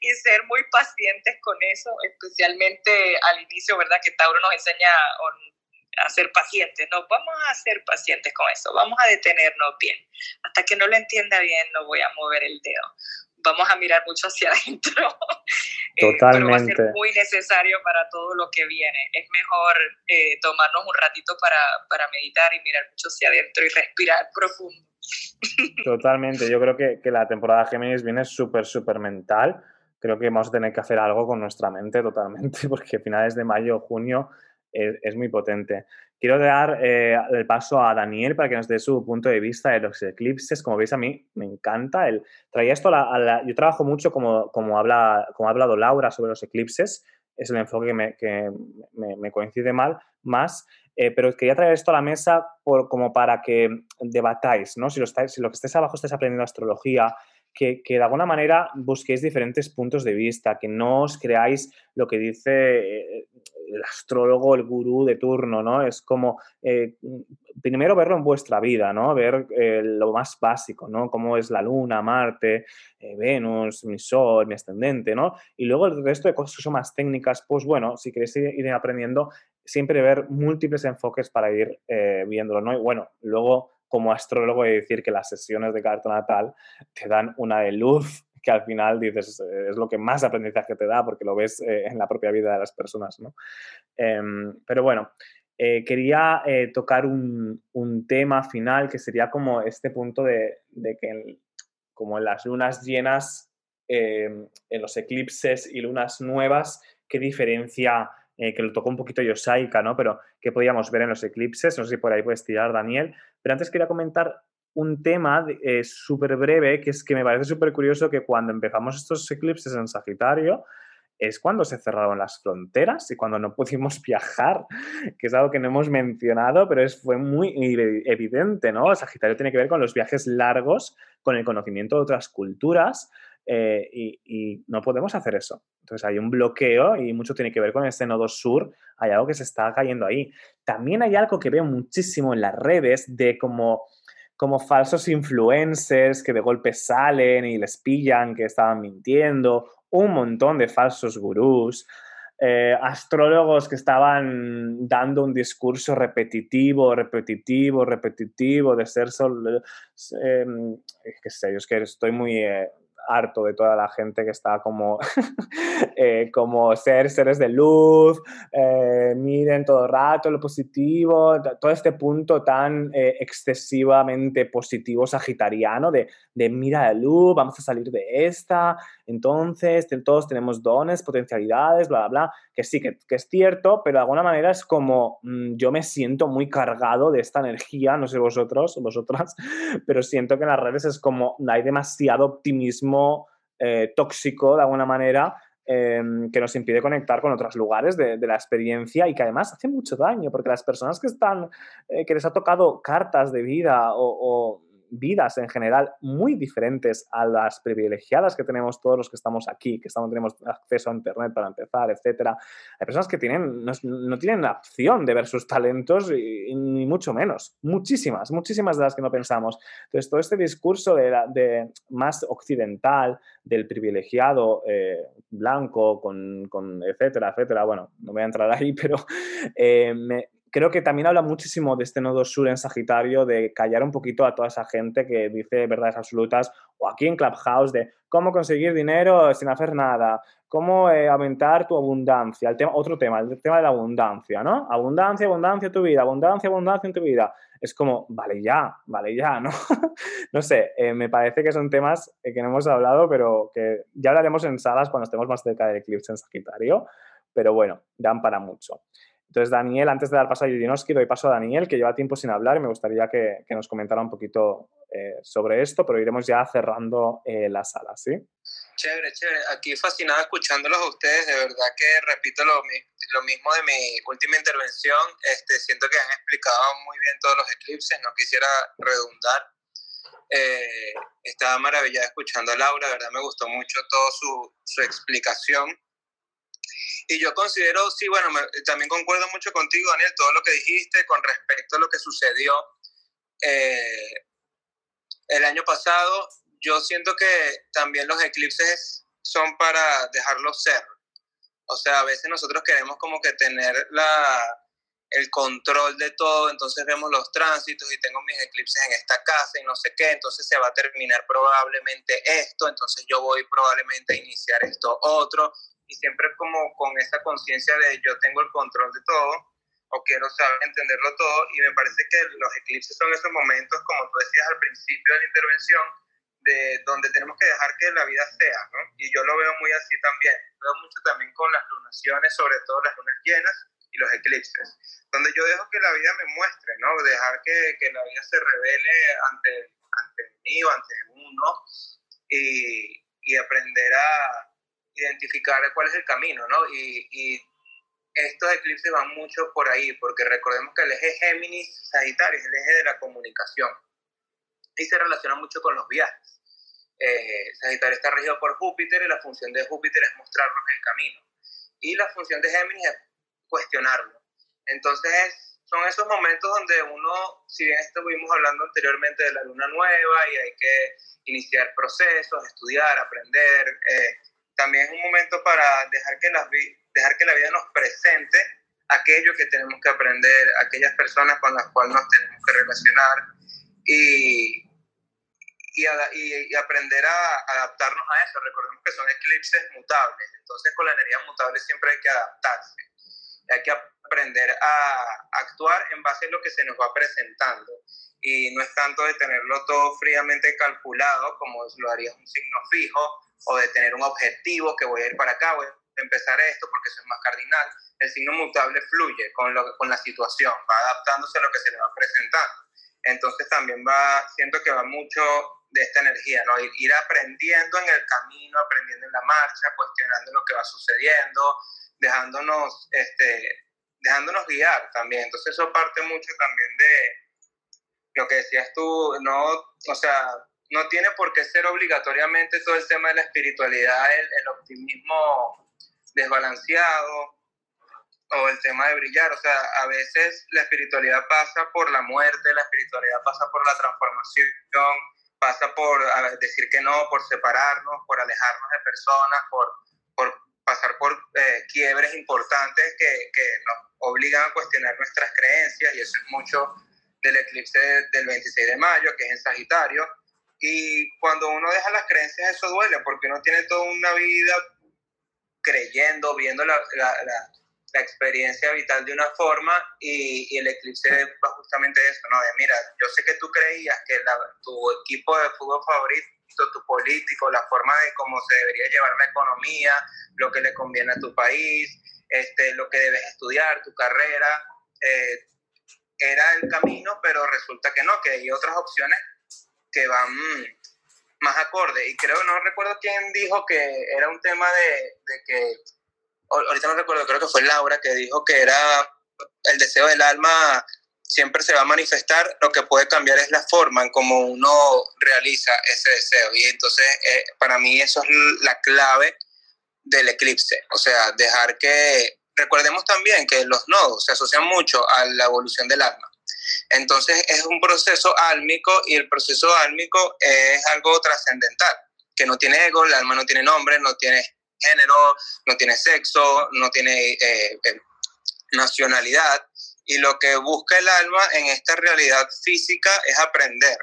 y ser muy pacientes con eso, especialmente al inicio, ¿verdad? Que Tauro nos enseña a ser pacientes, no, vamos a ser pacientes con eso, vamos a detenernos bien. Hasta que no lo entienda bien, no voy a mover el dedo vamos a mirar mucho hacia adentro. Totalmente. Eh, va a ser muy necesario para todo lo que viene. Es mejor eh, tomarnos un ratito para, para, meditar y mirar mucho hacia adentro y respirar profundo. Totalmente. Yo creo que, que la temporada Géminis viene súper, súper mental. Creo que vamos a tener que hacer algo con nuestra mente totalmente, porque finales de mayo, junio es, es muy potente. Quiero dar eh, el paso a Daniel para que nos dé su punto de vista de los eclipses. Como veis, a mí me encanta. El, traía esto a la, yo trabajo mucho como, como, habla, como ha hablado Laura sobre los eclipses. Es el enfoque que me, que me, me coincide mal, más. Eh, pero quería traer esto a la mesa por, como para que debatáis, ¿no? Si lo, estáis, si lo que estáis abajo estáis aprendiendo astrología, que, de alguna manera busquéis diferentes puntos de vista, que no os creáis lo que dice eh, el astrólogo, el gurú de turno, ¿no? Es como, eh, primero verlo en vuestra vida, ¿no? Ver eh, lo más básico, ¿no? Cómo es la luna, Marte, Venus, mi sol, mi ascendente, ¿no? Y luego el resto de cosas que son más técnicas, pues bueno, si queréis ir aprendiendo, siempre ver múltiples enfoques para ir viéndolo, ¿no? Y bueno, luego como astrólogo de decir que las sesiones de carta natal te dan una de luz que al final dices, es lo que más aprendizaje te da porque lo ves eh, en la propia vida de las personas, ¿no? Em, pero bueno, eh, quería eh, tocar un, un, tema final que sería como este punto de, de que como en las lunas llenas, em, en los eclipses y lunas nuevas, qué diferencia, que lo tocó un poquito Yosaika, ¿no? Pero qué podíamos ver en los eclipses, no sé si por ahí puedes tirar, Daniel. Pero antes quería comentar un tema eh, súper breve, que es que me parece súper curioso que cuando empezamos estos eclipses en Sagitario, es cuando se cerraron las fronteras y cuando no pudimos viajar, que es algo que no hemos mencionado, pero es, fue muy evidente, ¿no? Sagitario tiene que ver con los viajes largos, con el conocimiento de otras culturas eh, y, no podemos hacer eso. Entonces hay un bloqueo y mucho tiene que ver con este nodo sur, hay algo que se está cayendo ahí. También hay algo que veo muchísimo en las redes de como como falsos influencers que de golpe salen y les pillan que estaban mintiendo, un montón de falsos gurús, eh, astrólogos que estaban dando un discurso repetitivo, repetitivo, repetitivo, de ser solo... Eh, qué sé, yo es que estoy muy... Eh, harto de toda la gente que está como, eh, como ser seres de luz, eh, miren todo el rato lo positivo, todo este punto tan eh, excesivamente positivo sagitariano de, de mira la luz, vamos a salir de esta, entonces todos tenemos dones, potencialidades, bla, bla, bla, que sí, que, que es cierto, pero de alguna manera es como mm, yo me siento muy cargado de esta energía, no sé vosotros, vosotras, pero siento que en las redes es como hay demasiado optimismo eh, tóxico de alguna manera em, que nos impide conectar con otros lugares de, la experiencia y que además hace mucho daño porque las personas que están, eh, que les ha tocado cartas de vida o vidas en general muy diferentes a las privilegiadas que tenemos todos los que estamos aquí, que estamos, tenemos acceso a Internet para empezar, etc. Hay personas que tienen, no, tienen la opción de ver sus talentos y, ni mucho menos. Muchísimas, muchísimas de las que no pensamos. Entonces, todo este discurso de, de más occidental, del privilegiado eh, blanco, con, con, etcétera, etcétera, bueno, no voy a entrar ahí, pero eh, me, creo que también habla muchísimo de este nodo sur en Sagitario, de callar un poquito a toda esa gente que dice verdades absolutas, o aquí en Clubhouse, de cómo conseguir dinero sin hacer nada, cómo eh, aumentar tu abundancia. El tema, otro tema, el tema de la abundancia, ¿no? Abundancia, abundancia en tu vida, abundancia, abundancia en tu vida. Es como, vale ya, vale ya, ¿no? no sé, eh, me parece que son temas eh, que no hemos hablado, pero que ya hablaremos en salas cuando estemos más cerca del eclipse en Sagitario. Pero bueno, dan para mucho. Entonces, Daniel, antes de dar paso a Yudinovsky, doy paso a Daniel, que lleva tiempo sin hablar y me gustaría que, que nos comentara un poquito eh, sobre esto, pero iremos ya cerrando eh, la sala, ¿sí? Chévere, chévere. Aquí fascinado escuchándolos a ustedes. De verdad que repito lo, lo mismo de mi última intervención. Este, siento que han explicado muy bien todos los eclipses. No quisiera redundar. Eh, estaba maravillada escuchando a Laura. De verdad me gustó mucho toda su, su explicación. Y yo considero, sí, bueno, también concuerdo mucho contigo, Daniel, todo lo que dijiste con respecto a lo que sucedió eh, el año pasado. Yo siento que también los eclipses son para dejarlos ser. O sea, a veces nosotros queremos como que tener la, el control de todo, entonces vemos los tránsitos y tengo mis eclipses en esta casa y no sé qué, entonces se va a terminar probablemente esto, entonces yo voy probablemente a iniciar esto otro, y siempre como con esa conciencia de yo tengo el control de todo o quiero saber entenderlo todo y me parece que los eclipses son esos momentos, como tú decías al principio de la intervención, de donde tenemos que dejar que la vida sea, ¿no? Y yo lo veo muy así también, veo mucho también con las lunaciones, sobre todo las lunas llenas y los eclipses, donde yo dejo que la vida me muestre, ¿no? Dejar que, que la vida se revele ante, ante mí o ante uno y, y aprender a, identificar cuál es el camino, ¿no? Y, y estos eclipses van mucho por ahí, porque recordemos que el eje Géminis-Sagitario es el eje de la comunicación y se relaciona mucho con los viajes. Eh, Sagitario está regido por Júpiter y la función de Júpiter es mostrarnos el camino. Y la función de Géminis es cuestionarlo. Entonces, son esos momentos donde uno, si bien estuvimos hablando anteriormente de la luna nueva y hay que iniciar procesos, estudiar, aprender, eh, también es un momento para dejar que, las, dejar que la vida nos presente aquello que tenemos que aprender, aquellas personas con las cuales nos tenemos que relacionar y, y, aprender a adaptarnos a eso. Recordemos que son eclipses mutables, entonces con la energía mutable siempre hay que adaptarse. Hay que aprender a actuar en base a lo que se nos va presentando y no es tanto de tenerlo todo fríamente calculado como lo haría un signo fijo o de tener un objetivo que voy a ir para acá, voy a empezar esto porque eso es más cardinal. El signo mutable fluye con, lo, con la situación, va adaptándose a lo que se le va presentando. Entonces también va, siento que va mucho de esta energía, ¿no? Ir, ir aprendiendo en el camino, aprendiendo en la marcha, cuestionando lo que va sucediendo, dejándonos, este, dejándonos guiar también. Entonces eso parte mucho también de lo que decías tú, no, o sea, no tiene por qué ser obligatoriamente todo el tema de la espiritualidad, el, optimismo desbalanceado o el tema de brillar. O sea, a veces la espiritualidad pasa por la muerte, la espiritualidad pasa por la transformación, pasa por decir que no, por separarnos, por alejarnos de personas, por, por pasar por eh, quiebres importantes que, que nos obligan a cuestionar nuestras creencias y eso es mucho del eclipse del 26 de mayo, que es en Sagitario, Y cuando uno deja las creencias, eso duele, porque uno tiene toda una vida creyendo, viendo la, la, experiencia vital de una forma y, y, el eclipse va justamente eso, ¿no? De mira, yo sé que tú creías que tu equipo de fútbol favorito, tu político, la forma de cómo se debería llevar la economía, lo que le conviene a tu país, este, lo que debes estudiar, tu carrera, eh, era el camino, pero resulta que no, que hay otras opciones que van más acorde. Y creo, no recuerdo quién dijo que era un tema de, que, ahorita no recuerdo, creo que fue Laura que dijo que era el deseo del alma siempre se va a manifestar, lo que puede cambiar es la forma en cómo uno realiza ese deseo. Y entonces, eh, para mí eso es la clave del eclipse, o sea, dejar que, recordemos también que los nodos se asocian mucho a la evolución del alma. Entonces es un proceso álmico y el proceso álmico es algo trascendental, que no tiene ego, el alma no tiene nombre, no tiene género, no tiene sexo, no tiene eh, eh, nacionalidad. Y lo que busca el alma en esta realidad física es aprender,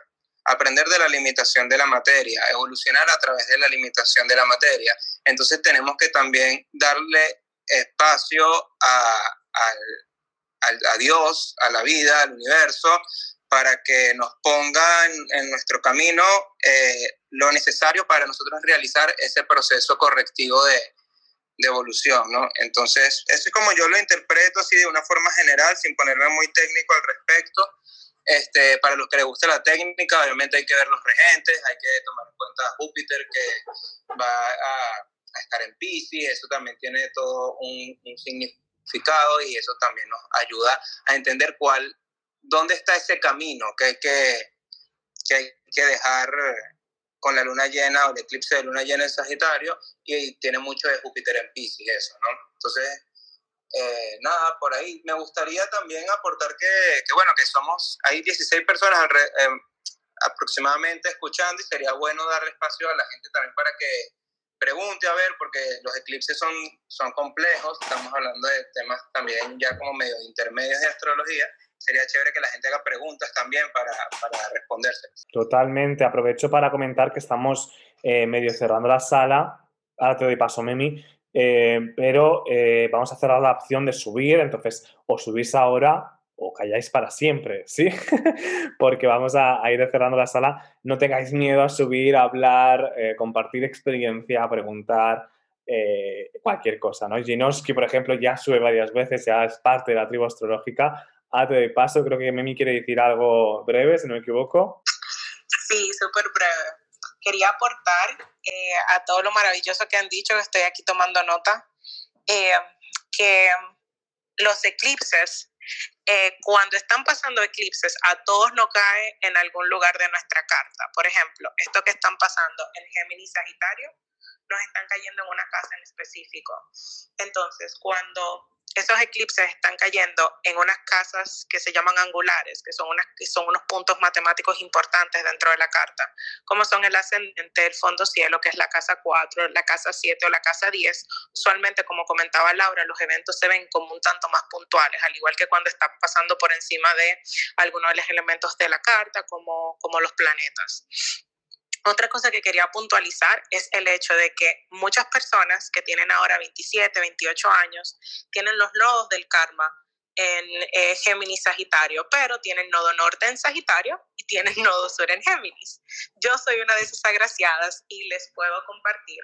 aprender de la limitación de la materia, evolucionar a través de la limitación de la materia. Entonces tenemos que también darle espacio a, al a Dios, a la vida, al universo, para que nos pongan en nuestro camino eh, lo necesario para nosotros realizar ese proceso correctivo de, de evolución, ¿no? Entonces, eso es como yo lo interpreto así de una forma general, sin ponerme muy técnico al respecto. Este, para los que les gusta la técnica, obviamente hay que ver los regentes, hay que tomar en cuenta Júpiter que va a, estar en Pisces, eso también tiene todo un, significado y eso también nos ayuda a entender cuál, dónde está ese camino que hay que, que, hay que dejar con la luna llena o el eclipse de luna llena en Sagitario y tiene mucho de Júpiter en Pisces eso, ¿no? Entonces, eh, nada, por ahí me gustaría también aportar que, bueno, que somos, hay 16 personas eh, aproximadamente escuchando y sería bueno darle espacio a la gente también para que pregunte a ver, porque los eclipses son, son complejos, estamos hablando de temas también ya como medio intermedios de astrología, sería chévere que la gente haga preguntas también para, para responderse. Totalmente, aprovecho para comentar que estamos eh, medio cerrando la sala, ahora te doy paso, Memi, eh, pero eh, vamos a cerrar la opción de subir, entonces o subís ahora o calláis para siempre, ¿sí? Porque vamos a, ir cerrando la sala. No tengáis miedo a subir, a hablar, eh, compartir experiencia, preguntar, eh, cualquier cosa, ¿no? Ginoski, por ejemplo, ya sube varias veces, ya es parte de la tribu astrológica. Ah, te doy paso, creo que Memi quiere decir algo breve, si no me equivoco. Sí, súper breve. Quería aportar eh, a todo lo maravilloso que han dicho, estoy aquí tomando nota, que los eclipses eh, cuando están pasando eclipses, a todos nos cae en algún lugar de nuestra carta. Por ejemplo, esto que están pasando en Géminis Sagitario, nos están cayendo en una casa en específico. Entonces, cuando esos eclipses están cayendo en unas casas que se llaman angulares, que son, unos puntos matemáticos importantes dentro de la carta, como son el ascendente, el fondo cielo, que es la casa 4, la casa 7 o la casa 10. Usualmente, como comentaba Laura, los eventos se ven como un tanto más puntuales, al igual que cuando están pasando por encima de algunos de los elementos de la carta, como los planetas. Otra cosa que quería puntualizar es el hecho de que muchas personas que tienen ahora 27, 28 años tienen los nodos del karma en eh, Géminis Sagitario, pero tienen nodo norte en Sagitario y tienen nodo sur en Géminis. Yo soy una de esas agraciadas y les puedo compartir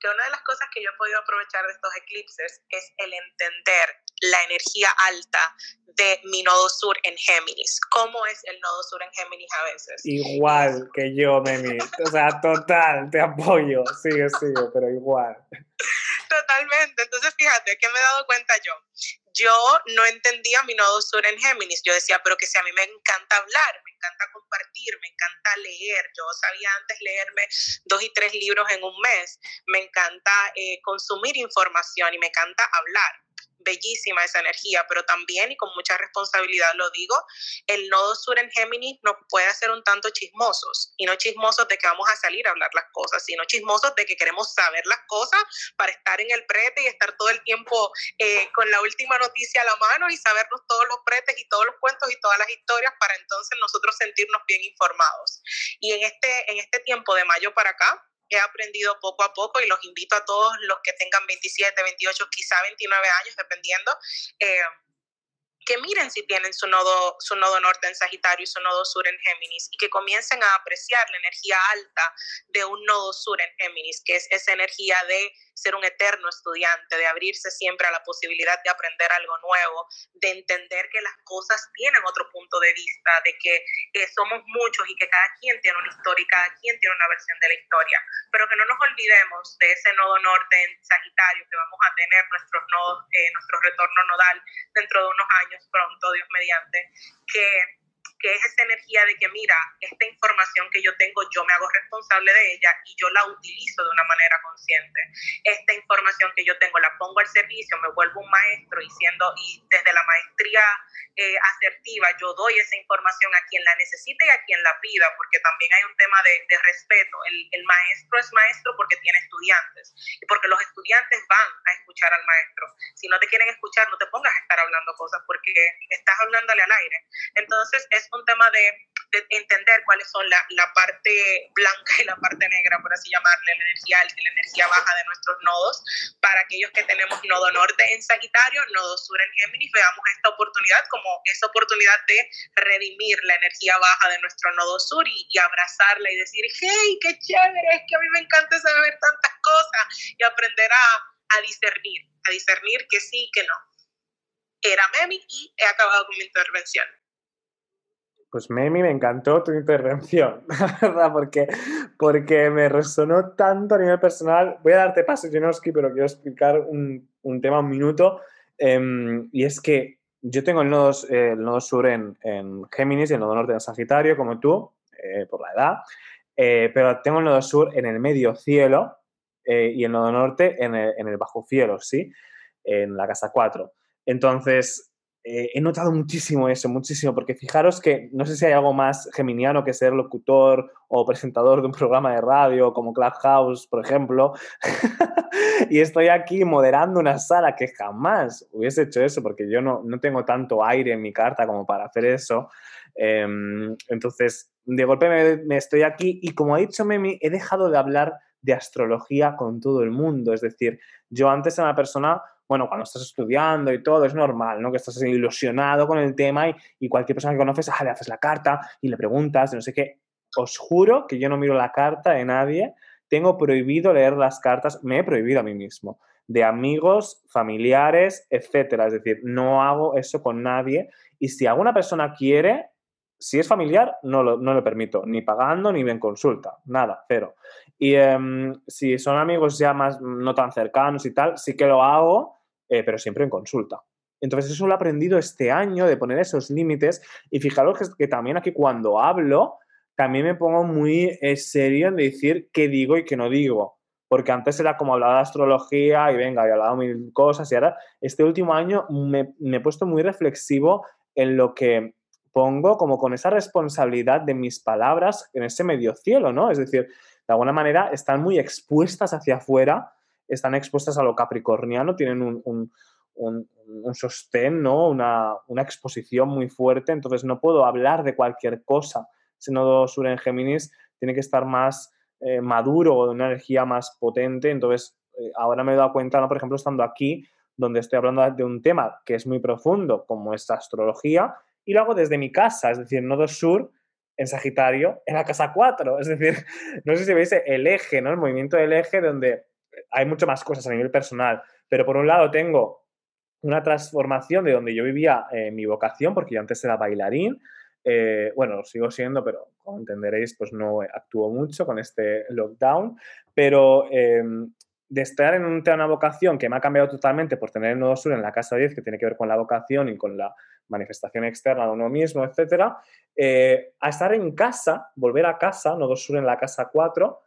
que una de las cosas que yo he podido aprovechar de estos eclipses es el entender la energía alta de mi nodo sur en Géminis. ¿Cómo es el nodo sur en Géminis a veces? Igual que yo, Memi. O sea, total, te apoyo. Sigue, sigue, pero igual. Totalmente. Entonces, fíjate, ¿qué me he dado cuenta yo? Yo no entendía mi nodo sur en Géminis. Yo decía, pero que si a mí me encanta hablar, me encanta compartir, me encanta leer. Yo sabía antes leerme dos y tres libros en un mes. Me encanta eh, consumir información y me encanta hablar bellísima esa energía, pero también, y con mucha responsabilidad lo digo, el nodo sur en Géminis nos puede hacer un tanto chismosos, y no chismosos de que vamos a salir a hablar las cosas, sino chismosos de que queremos saber las cosas para estar en el prete y estar todo el tiempo eh, con la última noticia a la mano y sabernos todos los pretes y todos los cuentos y todas las historias para entonces nosotros sentirnos bien informados. Y en este, en este tiempo de mayo para acá, he aprendido poco a poco y los invito a todos los que tengan 27, 28, quizá 29 años, dependiendo, eh, que miren si tienen su nodo, su nodo norte en Sagitario y su nodo sur en Géminis y que comiencen a apreciar la energía alta de un nodo sur en Géminis, que es esa energía de ser un eterno estudiante, de abrirse siempre a la posibilidad de aprender algo nuevo, de entender que las cosas tienen otro punto de vista, de que somos muchos y que cada quien tiene una historia y cada quien tiene una versión de la historia, pero que no nos olvidemos de ese nodo norte en Sagitario, que vamos a tener nuestros nodos, eh, nuestro retorno nodal dentro de unos años pronto, Dios mediante, que que es esa energía de que, mira, esta información que yo tengo, yo me hago responsable de ella y yo la utilizo de una manera consciente. Esta información que yo tengo la pongo al servicio, me vuelvo un maestro y, siendo, y desde la maestría eh, asertiva yo doy esa información a quien la necesite y a quien la pida, porque también hay un tema de, de respeto. El, el maestro es maestro porque tiene estudiantes y porque los estudiantes van a escuchar al maestro. Si no te quieren escuchar, no te pongas a estar hablando cosas porque estás hablándole al aire. Entonces, es un tema de, entender cuáles son la, la, parte blanca y la parte negra, por así llamarle, la energía alta y la energía baja de nuestros nodos. Para aquellos que tenemos nodo norte en Sagitario, nodo sur en Géminis, veamos esta oportunidad como esa oportunidad de redimir la energía baja de nuestro nodo sur y, y abrazarla y decir, hey, qué chévere, es que a mí me encanta saber tantas cosas y aprender a, a discernir, a discernir que sí, que no. Era Memi y he acabado con mi intervención. Pues Memi, me encantó tu intervención, ¿verdad? Porque, porque me resonó tanto a nivel personal. Voy a darte paso, Jenoski, pero quiero explicar un, un tema un minuto. Em, y es que yo tengo el nodo, el nodo sur en, en, Géminis y el nodo norte en Sagitario, como tú, eh, por la edad. Eh, pero tengo el nodo sur en el medio cielo eh, y el nodo norte en el, en el bajo cielo, ¿sí? En la casa 4. Entonces, eh, he notado muchísimo eso, muchísimo, porque fijaros que no sé si hay algo más geminiano que ser locutor o presentador de un programa de radio como Clubhouse, por ejemplo, y estoy aquí moderando una sala que jamás hubiese hecho eso, porque yo no, no tengo tanto aire en mi carta como para hacer eso. Eh, entonces, de golpe me, me estoy aquí y como ha dicho Memi, he dejado de hablar de astrología con todo el mundo, es decir, yo antes era una persona bueno, cuando estás estudiando y todo, es normal, ¿no? Que estás ilusionado con el tema y, cualquier persona que conoces, ah, le haces la carta y le preguntas, no sé qué. Os juro que yo no miro la carta de nadie, tengo prohibido leer las cartas, me he prohibido a mí mismo, de amigos, familiares, etcétera. Es decir, no hago eso con nadie y si alguna persona quiere, si es familiar, no lo, no lo permito, ni pagando ni en consulta, nada, cero. Y um, si son amigos ya más no tan cercanos y tal, sí que lo hago, eh, pero siempre en consulta. Entonces eso lo he aprendido este año de poner esos límites y fijaros que, también aquí cuando hablo, también me pongo muy eh, serio en decir qué digo y qué no digo. Porque antes era como hablaba de astrología y venga, he hablado mil cosas y ahora este último año me, me he puesto muy reflexivo en lo que pongo como con esa responsabilidad de mis palabras en ese medio cielo, ¿no? Es decir, de alguna manera están muy expuestas hacia afuera, están expuestas a lo capricorniano, tienen un, un, un, sostén, ¿no? Una, una, exposición muy fuerte, entonces no puedo hablar de cualquier cosa. Ese nodo sur en Géminis tiene que estar más eh, maduro, de una energía más potente, entonces eh, ahora me he dado cuenta, ¿no? Por ejemplo, estando aquí, donde estoy hablando de un tema que es muy profundo, como es astrología, y lo hago desde mi casa, es decir, nodo sur en Sagitario, en la casa 4. Es decir, no sé si veis el eje, ¿no? El movimiento del eje donde hay mucho más cosas a nivel personal. Pero por un lado tengo una transformación de donde yo vivía eh, mi vocación, porque yo antes era bailarín. Eh, bueno, sigo siendo, pero como entenderéis, pues no actúo mucho con este lockdown. Pero eh, de estar en un, una vocación que me ha cambiado totalmente por tener el nodo sur en la casa 10, que tiene que ver con la vocación y con la manifestación externa de uno mismo, etcétera, eh, a estar en casa, volver a casa, nodo sur en la casa 4,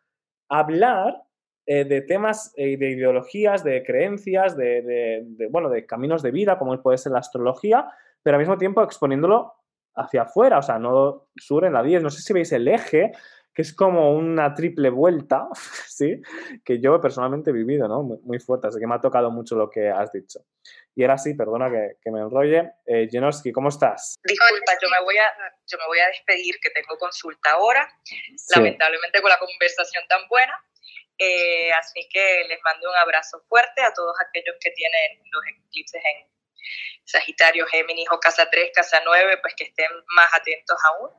hablar eh, de temas eh, de ideologías, de creencias, de, bueno, de caminos de vida, como puede ser la astrología, pero al mismo tiempo exponiéndolo hacia afuera, o sea, no sur en la 10. No sé si veis el eje, que es como una triple vuelta, ¿sí? Que yo personalmente he vivido, ¿no? Muy, fuerte, así que me ha tocado mucho lo que has dicho. Y ahora sí, perdona que, me enrolle. Eh, ¿cómo estás? Disculpa, yo me, voy a, yo me voy a despedir, que tengo consulta ahora, lamentablemente con la conversación tan buena. Eh, así que les mando un abrazo fuerte a todos aquellos que tienen los eclipses en Sagitario, Géminis o Casa 3, Casa 9, pues que estén más atentos aún.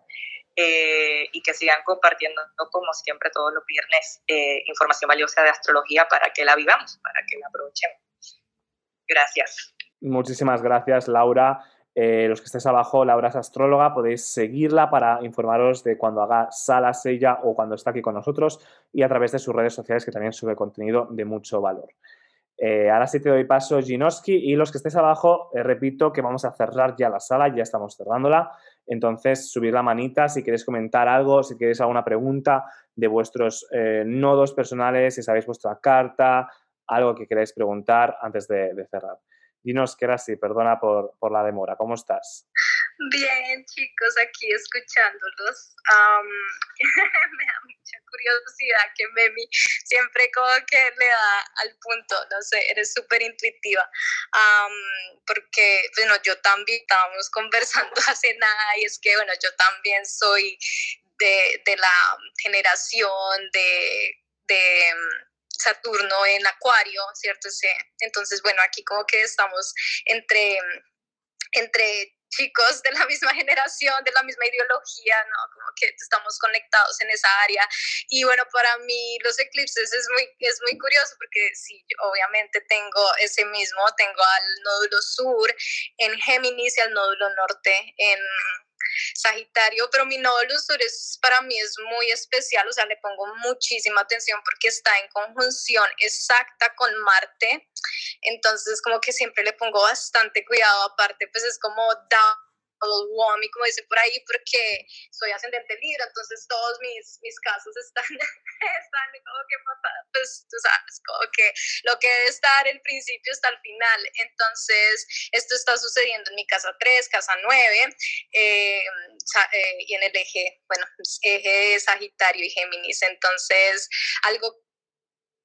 Eh, y que sigan compartiendo, como siempre, todos los viernes, eh, información valiosa de astrología para que la vivamos, para que la aprovechemos. Gracias. Muchísimas gracias, Laura. Los que estéis abajo, Laura es astróloga, podéis seguirla para informaros de cuando haga salas ella o cuando está aquí con nosotros y a través de sus redes sociales que también sube contenido de mucho valor. ahora sí te doy paso, Ginoski, y los que estéis abajo, repito que vamos a cerrar ya la sala, ya estamos cerrándola. Entonces, subir la manita si queréis comentar algo, si queréis alguna pregunta de vuestros eh, nodos personales, si sabéis vuestra carta, algo que queráis preguntar antes de, cerrar. Dinos, que era así, perdona por la demora. ¿Cómo estás? Bien, chicos, aquí escuchándolos. me da mucha curiosidad que Memi siempre como que le da al punto, no sé, eres súper intuitiva. porque, bueno, yo también estábamos conversando hace nada y es que, bueno, yo también soy de, de la generación de, de Saturno en Acuario, ¿cierto? Entonces, bueno, aquí como que estamos entre, entre chicos de la misma generación, de la misma ideología, ¿no? Como que estamos conectados en esa área. Y bueno, para mí los eclipses es muy, es muy curioso porque sí, obviamente tengo ese mismo, tengo al nódulo sur en Géminis y al nódulo norte en Sagitario, pero mi nódulo sur es, para mí es muy especial, o sea, le pongo muchísima atención porque está en conjunción exacta con Marte, entonces como que siempre le pongo bastante cuidado, aparte pues es como da woman, como dicen por ahí, porque soy ascendente libra, entonces todos mis, mis casos están, están como que, pues tú sabes, como que lo que debe estar el principio está al final. Entonces, esto está sucediendo en mi casa 3, casa 9, eh, eh, y en el eje, bueno, eje Sagitario y Géminis. Entonces, algo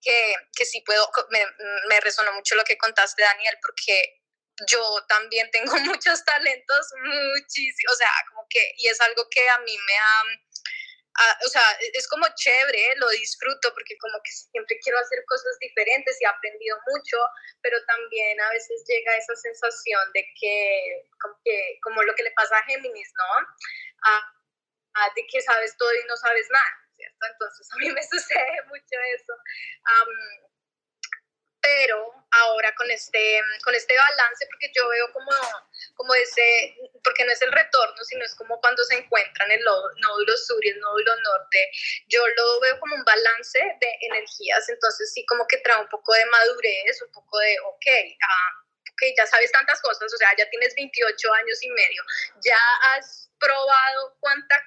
que, que sí puedo, me, me resonó mucho lo que contaste, Daniel, porque yo también tengo muchos talentos, muchísimo, o sea, como que, y es algo que a mí me ha, o sea, e, es como chévere, lo disfruto porque como que siempre quiero hacer cosas diferentes y he aprendido mucho, pero también a veces llega esa sensación de que, como, que, como lo que le pasa a Géminis, ¿no? de que sabes todo y no sabes nada, ¿cierto? Entonces a mí me sucede mucho eso pero ahora con este, con este balance, porque yo veo como, como ese, porque no es el retorno, sino es como cuando se encuentran el nódulo sur y el nódulo norte, yo lo veo como un balance de energías, entonces sí como que trae un poco de madurez, un poco de, ok, ah, ok, ya sabes tantas cosas, o sea, ya tienes 28 años y medio, ya has probado cuánta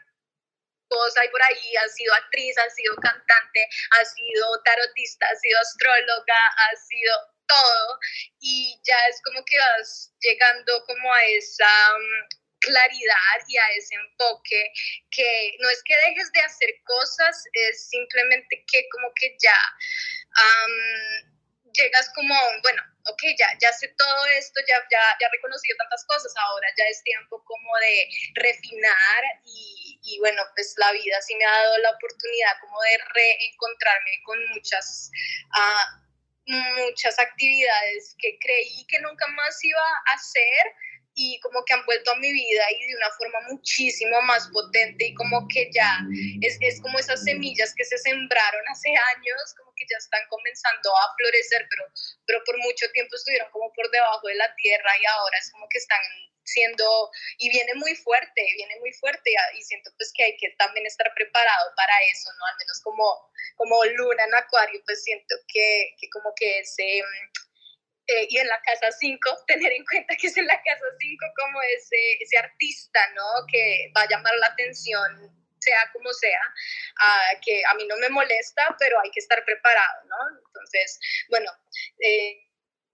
cosa hay por ahí, has sido actriz, has sido cantante, has sido tarotista, has sido astróloga, has sido todo. Y ya es como que vas llegando como a esa mm, claridad y a ese enfoque que no es que dejes de hacer cosas, es simplemente que como que ya llegas como, bueno, ok, ya, ya sé todo esto, ya, ya, ya he reconocido tantas cosas, ahora ya es tiempo como de refinar y, y, bueno, pues la vida sí me ha dado la oportunidad como de reencontrarme con muchas... Uh, muchas actividades que creí que nunca más iba a hacer y como que han vuelto a mi vida y de una forma muchísimo más potente y como que ya es, es como esas semillas que se sembraron hace años, como que ya están comenzando a florecer, pero, pero por mucho tiempo estuvieron como por debajo de la tierra y ahora es como que están siendo, y viene muy fuerte, viene muy fuerte y, siento pues que hay que también estar preparado para eso, ¿no? Al menos como, como luna en acuario, pues siento que, que como que ese eh, y en la casa 5, tener en cuenta que es en la casa 5 como ese, ese artista, ¿no? Que va a llamar la atención sea como sea, uh, que a mí no me molesta, pero hay que estar preparado, ¿no? Entonces, bueno, eh,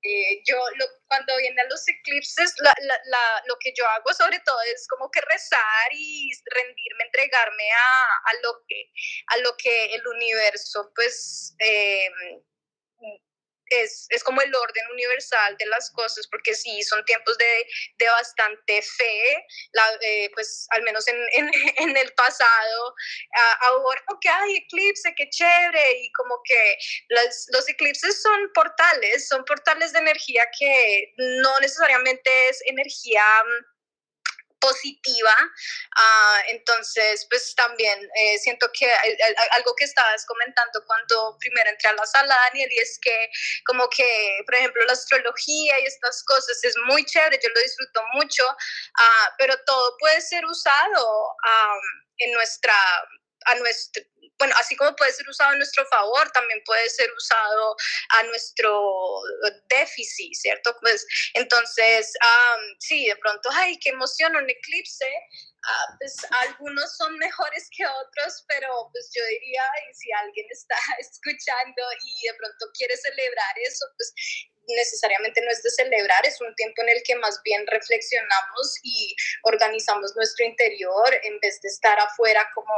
eh, yo lo, cuando vienen los eclipses, la, la, lo que yo hago sobre todo es como que rezar y rendirme, entregarme a, a lo, que, a lo que el universo pues eh, es, es, como el orden universal de las cosas, porque sí, son tiempos de, de bastante fe, la, eh, pues al menos en, en, en el pasado, ahora que hay eclipse, qué chévere, y como que las, los eclipses son portales, son portales de energía que no necesariamente es energía positiva. Uh, entonces, pues también eh, siento que algo que estabas comentando cuando primero entré a la sala, Daniel, y es que como que, por ejemplo, la astrología y estas cosas es muy chévere, yo lo disfruto mucho, uh, pero todo puede ser usado um, en nuestra a nuestro, bueno, así como puede ser usado a nuestro favor, también puede ser usado a nuestro déficit, ¿cierto? Pues entonces, sí, de pronto, ay, qué emoción, un eclipse. Ah, pues algunos son mejores que otros, pero pues yo diría, y si alguien está escuchando y de pronto quiere celebrar eso, pues necesariamente no es de celebrar, es un tiempo en el que más bien reflexionamos y organizamos nuestro interior en vez de estar afuera como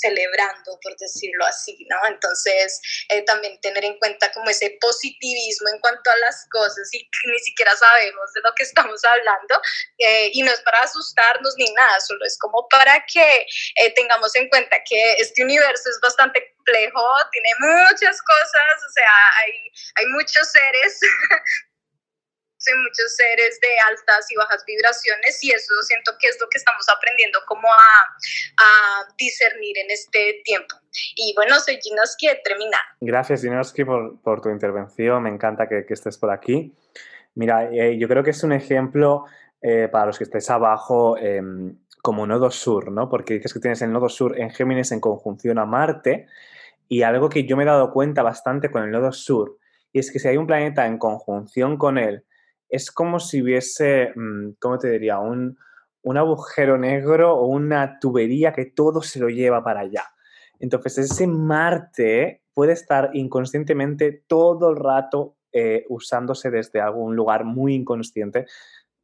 celebrando, por decirlo así, ¿no? Entonces, eh, también tener en cuenta como ese positivismo en cuanto a las cosas y ni siquiera sabemos de lo que estamos hablando, eh, y no es para asustarnos ni nada, solo es como para que eh, tengamos en cuenta que este universo es bastante complejo, tiene muchas cosas, o sea, hay, hay muchos seres muchos seres de altas y bajas vibraciones y eso siento que es lo que estamos aprendiendo como a, a discernir en este tiempo. Y bueno, soy Ginoski de terminar. Gracias Ginoski por, tu intervención, me encanta que, que estés por aquí. Mira, eh, yo creo que es un ejemplo eh, para los que estéis abajo eh, como nodo sur, ¿no? Porque dices que tienes el nodo sur en Géminis en conjunción a Marte y algo que yo me he dado cuenta bastante con el nodo sur y es que si hay un planeta en conjunción con él es como si hubiese, mm, ¿cómo te diría? Un, un agujero negro o una tubería que todo se lo lleva para allá. Entonces, ese Marte puede estar inconscientemente todo el rato eh, usándose desde algún lugar muy inconsciente,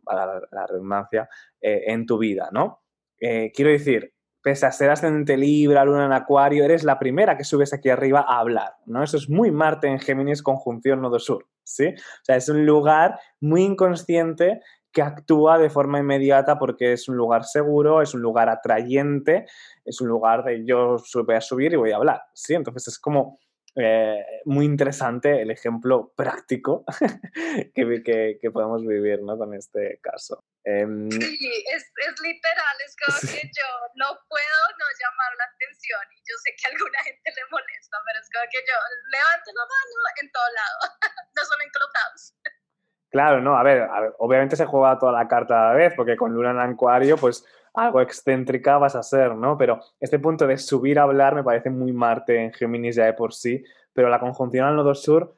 para la, redundancia, eh, en tu vida, ¿no? Eh, quiero decir, pese a ser ascendente Libra, Luna en Acuario, eres la primera que subes aquí arriba a hablar, ¿no? Eso es muy Marte en Géminis conjunción Nodo Sur, ¿sí? O sea, es un lugar muy inconsciente que actúa de forma inmediata porque es un lugar seguro, es un lugar atrayente, es un lugar de yo voy a subir y voy a hablar, ¿sí? Entonces es como eh, muy interesante el ejemplo práctico que, que, que, podemos vivir ¿no? con este caso. Em, sí, es, es, literal, es como que yo no puedo no llamar la atención y yo sé que a alguna gente le molesta, pero es como que yo levanto la mano en todo lado, no. Claro, no, a ver, a ver, obviamente se juega toda la carta a la vez, porque con Luna en Acuario, pues algo excéntrica vas a ser, ¿no? Pero este punto de subir a hablar me parece muy Marte en Géminis ya de por sí, pero la conjunción al nodo sur,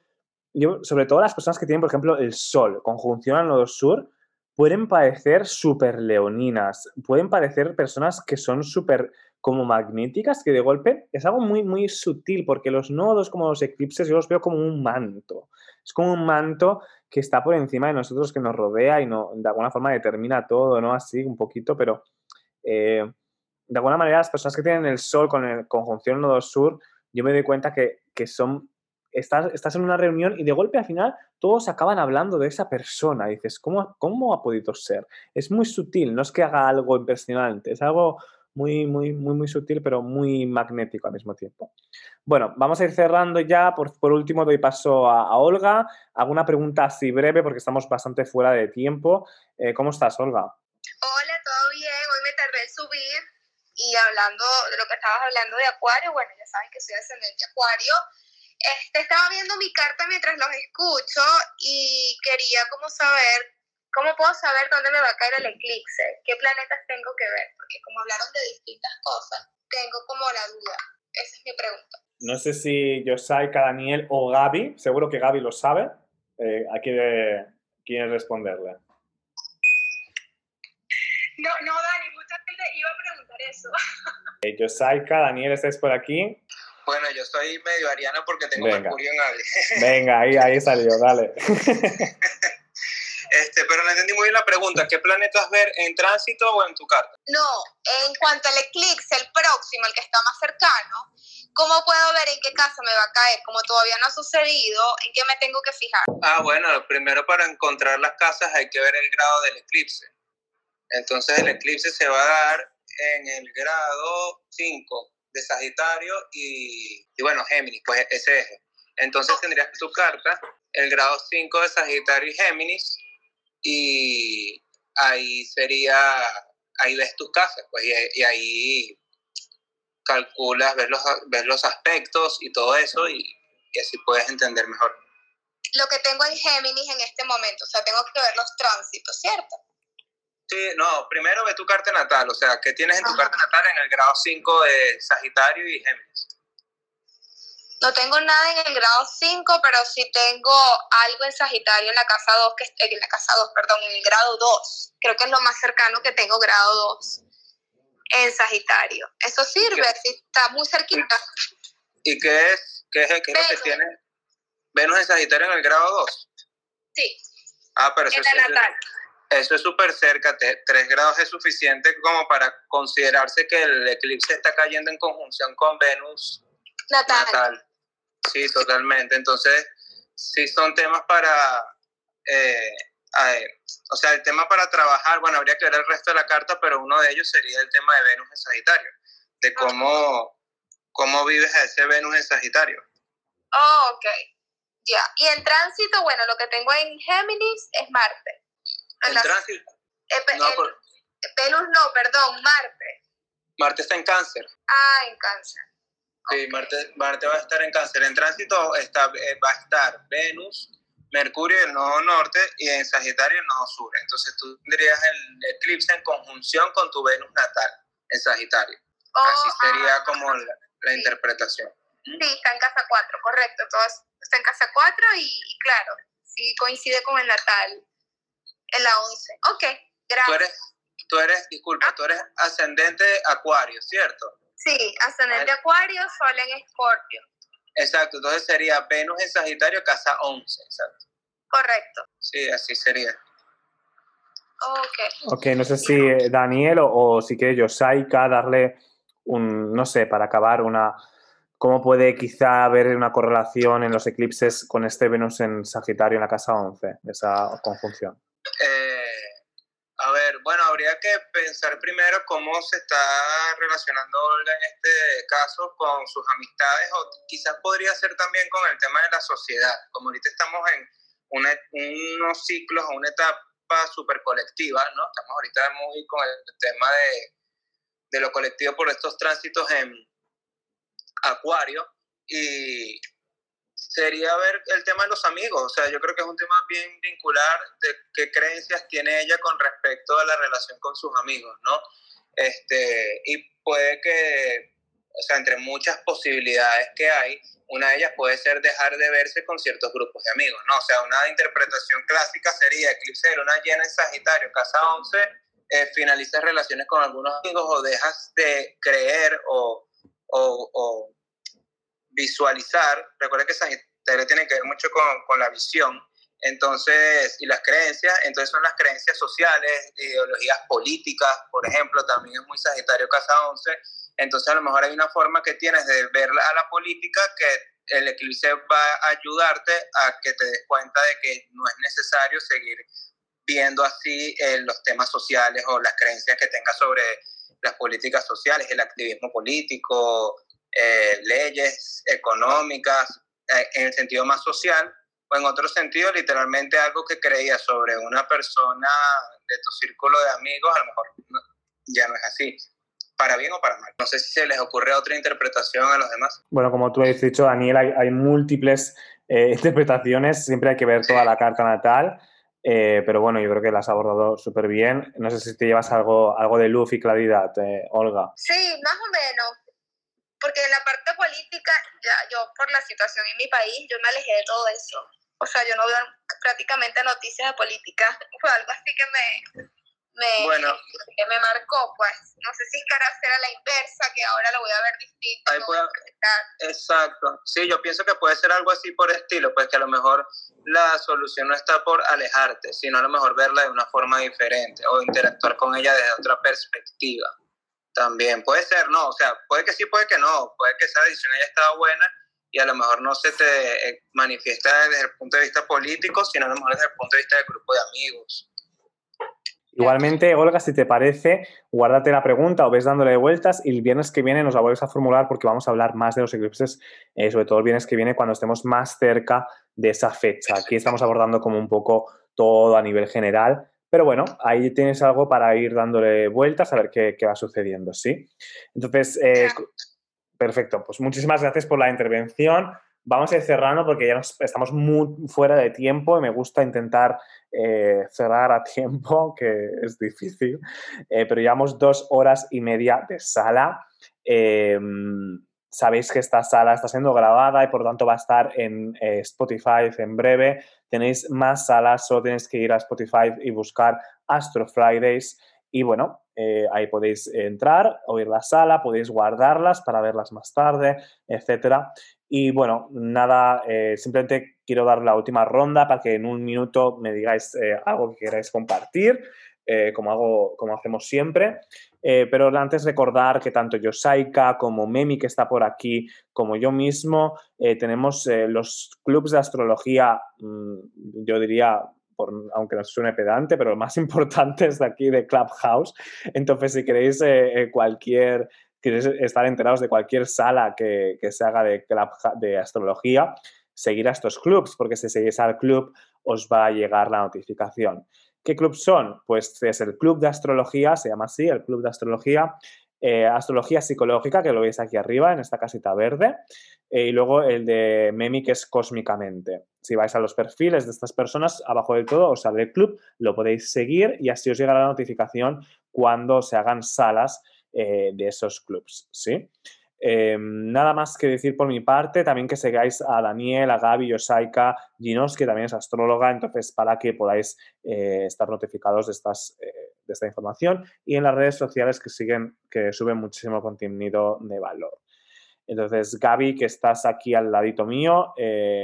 yo, sobre todo las personas que tienen, por ejemplo, el Sol, conjunción al nodo sur, pueden parecer súper leoninas, pueden parecer personas que son súper como magnéticas, que de golpe es algo muy, muy sutil, porque los nodos como los eclipses yo los veo como un manto. Es como un manto que está por encima de nosotros, que nos rodea y no, de alguna forma determina todo, ¿no? Así un poquito, pero eh, de alguna manera las personas que tienen el Sol con el conjunción nodo sur, yo me doy cuenta que, que son, estás, estás, en una reunión y de golpe al final todos acaban hablando de esa persona. Dices, ¿cómo, ¿cómo ha podido ser? Es muy sutil, no es que haga algo impresionante, es algo muy, muy, muy, muy sutil, pero muy magnético al mismo tiempo. Bueno, vamos a ir cerrando ya. Por, por último, doy paso a, Olga. Alguna pregunta así breve porque estamos bastante fuera de tiempo. Eh, ¿Cómo estás, Olga? Hola, ¿todo bien? Hoy me tardé en subir y hablando de lo que estabas hablando de Acuario, bueno, ya saben que soy ascendente Acuario. Este, estaba viendo mi carta mientras los escucho y quería como saber, ¿cómo puedo saber dónde me va a caer el eclipse? ¿Qué planetas tengo que ver? Porque como hablaron de distintas cosas, tengo como la duda. Esa es mi pregunta. No sé si Yosaika, Daniel o Gaby, seguro que Gaby lo sabe. Eh, ¿A quién responderle? No, no, Dani, mucha gente iba a preguntar eso. Eh, Yosaika, Daniel, ¿estáis por aquí? Bueno, yo soy medio ariano porque tengo Mercurio en Aries. Venga, ahí, ahí salió, dale. Este, pero no entendí muy bien la pregunta. ¿Qué planetas ver en tránsito o en tu carta? No, en cuanto al eclipse, el próximo, el que está más cercano, ¿cómo puedo ver en qué casa me va a caer? Como todavía no ha sucedido, ¿en qué me tengo que fijar? Ah, bueno, primero para encontrar las casas hay que ver el grado del eclipse. Entonces el eclipse se va a dar en el grado 5 de Sagitario y, y bueno, Géminis, pues ese eje. Entonces tendrías tu carta, el grado 5 de Sagitario y Géminis, y ahí sería, ahí ves tus casas, pues, y, ahí calculas, ves los, ves los aspectos y todo eso, y, y así puedes entender mejor. Lo que tengo en Géminis en este momento, o sea, tengo que ver los tránsitos, ¿cierto? Sí, no, primero ve tu carta natal, o sea, ¿qué tienes en tu carta natal en el grado 5 de Sagitario y Géminis? No tengo nada en el grado 5, pero sí tengo algo en Sagitario en la casa 2, que, en la casa 2, perdón, en el grado 2. Creo que es lo más cercano que tengo, grado 2, en Sagitario. Eso sirve, sí, está muy cerquita. ¿Y qué es, qué es, qué es lo que tiene Venus en Sagitario en el grado 2? Sí. Ah, pero eso, es, natal. eso es súper cerca, tres grados es suficiente como para considerarse que el eclipse está cayendo en conjunción con Venus natal. Sí, totalmente. Entonces, sí son temas para, eh, o sea, el tema para trabajar, bueno, habría que ver el resto de la carta, pero uno de ellos sería el tema de Venus en Sagitario, de cómo, cómo vives a ese Venus en Sagitario. Oh, ok. Ya. Y en tránsito, bueno, lo que tengo en Géminis es Marte. ¿En tránsito? Eh, no, Venus no, perdón, Marte. Marte está en cáncer. Ah, en cáncer. Sí, Marte, Marte va a estar en cáncer. En tránsito está, eh, va a estar Venus, Mercurio el nodo norte y en Sagitario el nodo sur. Entonces tú tendrías el eclipse en conjunción con tu Venus natal en Sagitario. Oh, Así sería ah, como la, interpretación. Sí, está en casa 4, correcto. Todo está en casa 4 y, claro, sí coincide con el natal en la 11. Ok, gracias. Tú eres, tú eres disculpa, ah. tú eres ascendente Acuario, ¿cierto? Sí, ascendente Acuario, Sol en Escorpio. Exacto, entonces sería Venus en Sagitario, casa 11, exacto. Correcto. Sí, así sería. Ok. Ok, no sé si eh, Daniel o, si quiere Yosaika darle un, no sé, para acabar una... ¿Cómo puede quizá haber una correlación en los eclipses con este Venus en Sagitario en la casa 11, esa conjunción? Eh, a ver, bueno, habría que pensar primero cómo se está relacionando Olga en este caso con sus amistades o quizás podría ser también con el tema de la sociedad. Como ahorita estamos en unos ciclos o una etapa súper colectiva, ¿no? Estamos ahorita muy con el tema de, de lo colectivo por estos tránsitos en Acuario y sería ver el tema de los amigos. O sea, yo creo que es un tema bien vincular de qué creencias tiene ella con respecto a la relación con sus amigos, ¿no? Este, y puede que, o sea, entre muchas posibilidades que hay, una de ellas puede ser dejar de verse con ciertos grupos de amigos, ¿no? O sea, una interpretación clásica sería eclipse de luna llena en Sagitario, casa 11, eh, finalizas relaciones con algunos amigos o dejas de creer o, o, o visualizar, recuerda que Sagitario tiene que ver mucho con, con, la visión, entonces, y las creencias, entonces son las creencias sociales, ideologías políticas, por ejemplo, también es muy Sagitario Casa 11, entonces a lo mejor hay una forma que tienes de ver a la política que el eclipse va a ayudarte a que te des cuenta de que no es necesario seguir viendo así eh, los temas sociales o las creencias que tengas sobre las políticas sociales, el activismo político, eh, leyes económicas eh, en el sentido más social o en otro sentido literalmente algo que creías sobre una persona de tu círculo de amigos, a lo mejor ya no es así, para bien o para mal. No sé si se les ocurre otra interpretación a los demás. Bueno, como tú has dicho, Daniel, hay, múltiples eh, interpretaciones, siempre hay que ver toda la carta natal. pero bueno, yo creo que la has abordado súper bien. No sé si te llevas algo, algo de luz y claridad, Olga. Sí, más o menos porque en la parte política, ya yo por la situación en mi país, yo me alejé de todo eso. O sea, yo no veo prácticamente noticias de política. Fue algo así que me, me, que me marcó, pues. No sé si es carácter a la inversa, que ahora lo voy a ver distinto. exacto. Sí, yo pienso que puede ser algo así por estilo, pues que a lo mejor la solución no está por alejarte, sino a lo mejor verla de una forma diferente o interactuar con ella desde otra perspectiva. También puede ser, no, o sea, puede que sí, puede que no, puede que esa edición haya estado buena y a lo mejor no se te eh, manifiesta desde el punto de vista político, sino a lo mejor desde el punto de vista del grupo de amigos. Igualmente, Olga, si te parece, guárdate la pregunta o ves dándole vueltas y el viernes que viene nos la vuelves a formular porque vamos a hablar más de los eclipses, eh, sobre todo el viernes que viene cuando estemos más cerca de esa fecha. Aquí estamos abordando como un poco todo a nivel general, pero bueno, ahí tienes algo para ir dándole vueltas a ver qué, va sucediendo, ¿sí? Entonces, eh, perfecto, pues muchísimas gracias por la intervención vamos a ir cerrando porque ya estamos muy fuera de tiempo y me gusta intentar eh, cerrar a tiempo, que es difícil, eh, pero llevamos dos horas y media de sala. Sabéis que esta sala está siendo grabada y por lo tanto va a estar en eh, Spotify en breve. Tenéis más salas, solo tenéis que ir a Spotify y buscar Astro Fridays. Y bueno, ahí podéis entrar, oír la sala, podéis guardarlas para verlas más tarde, etcétera. Y bueno, nada, eh, simplemente quiero dar la última ronda para que en un minuto me digáis eh, algo que queráis compartir, eh, como, hago, como hacemos siempre. Pero antes recordar que tanto Yosaika como Memi, que está por aquí, como yo mismo, tenemos los clubs de astrología, mm, yo diría, por, aunque no suene pedante, pero más importantes de aquí de Clubhouse. Entonces, si queréis cualquier quieres estar enterados de cualquier sala que, se haga de, de astrología, seguir a estos clubs, porque si seguís al club os va a llegar la notificación. ¿Qué clubs son? Pues es el Club de Astrología, se llama así, el Club de Astrología, eh, Astrología Psicológica, que lo veis aquí arriba, en esta casita verde, eh, y luego el de Memi, que es Cósmicamente. Si vais a los perfiles de estas personas, abajo del todo os sale el club, lo podéis seguir y así os llegará la notificación cuando se hagan salas eh, de esos clubs, ¿sí? Em, nada más que decir por mi parte, también que sigáis a Daniel, a Gaby, Yosaika, Ginos, que también es astróloga, entonces para que podáis eh, estar notificados de, estas, eh, de esta información y en las redes sociales que siguen, que suben muchísimo contenido de valor. Entonces, Gaby, que estás aquí al ladito mío,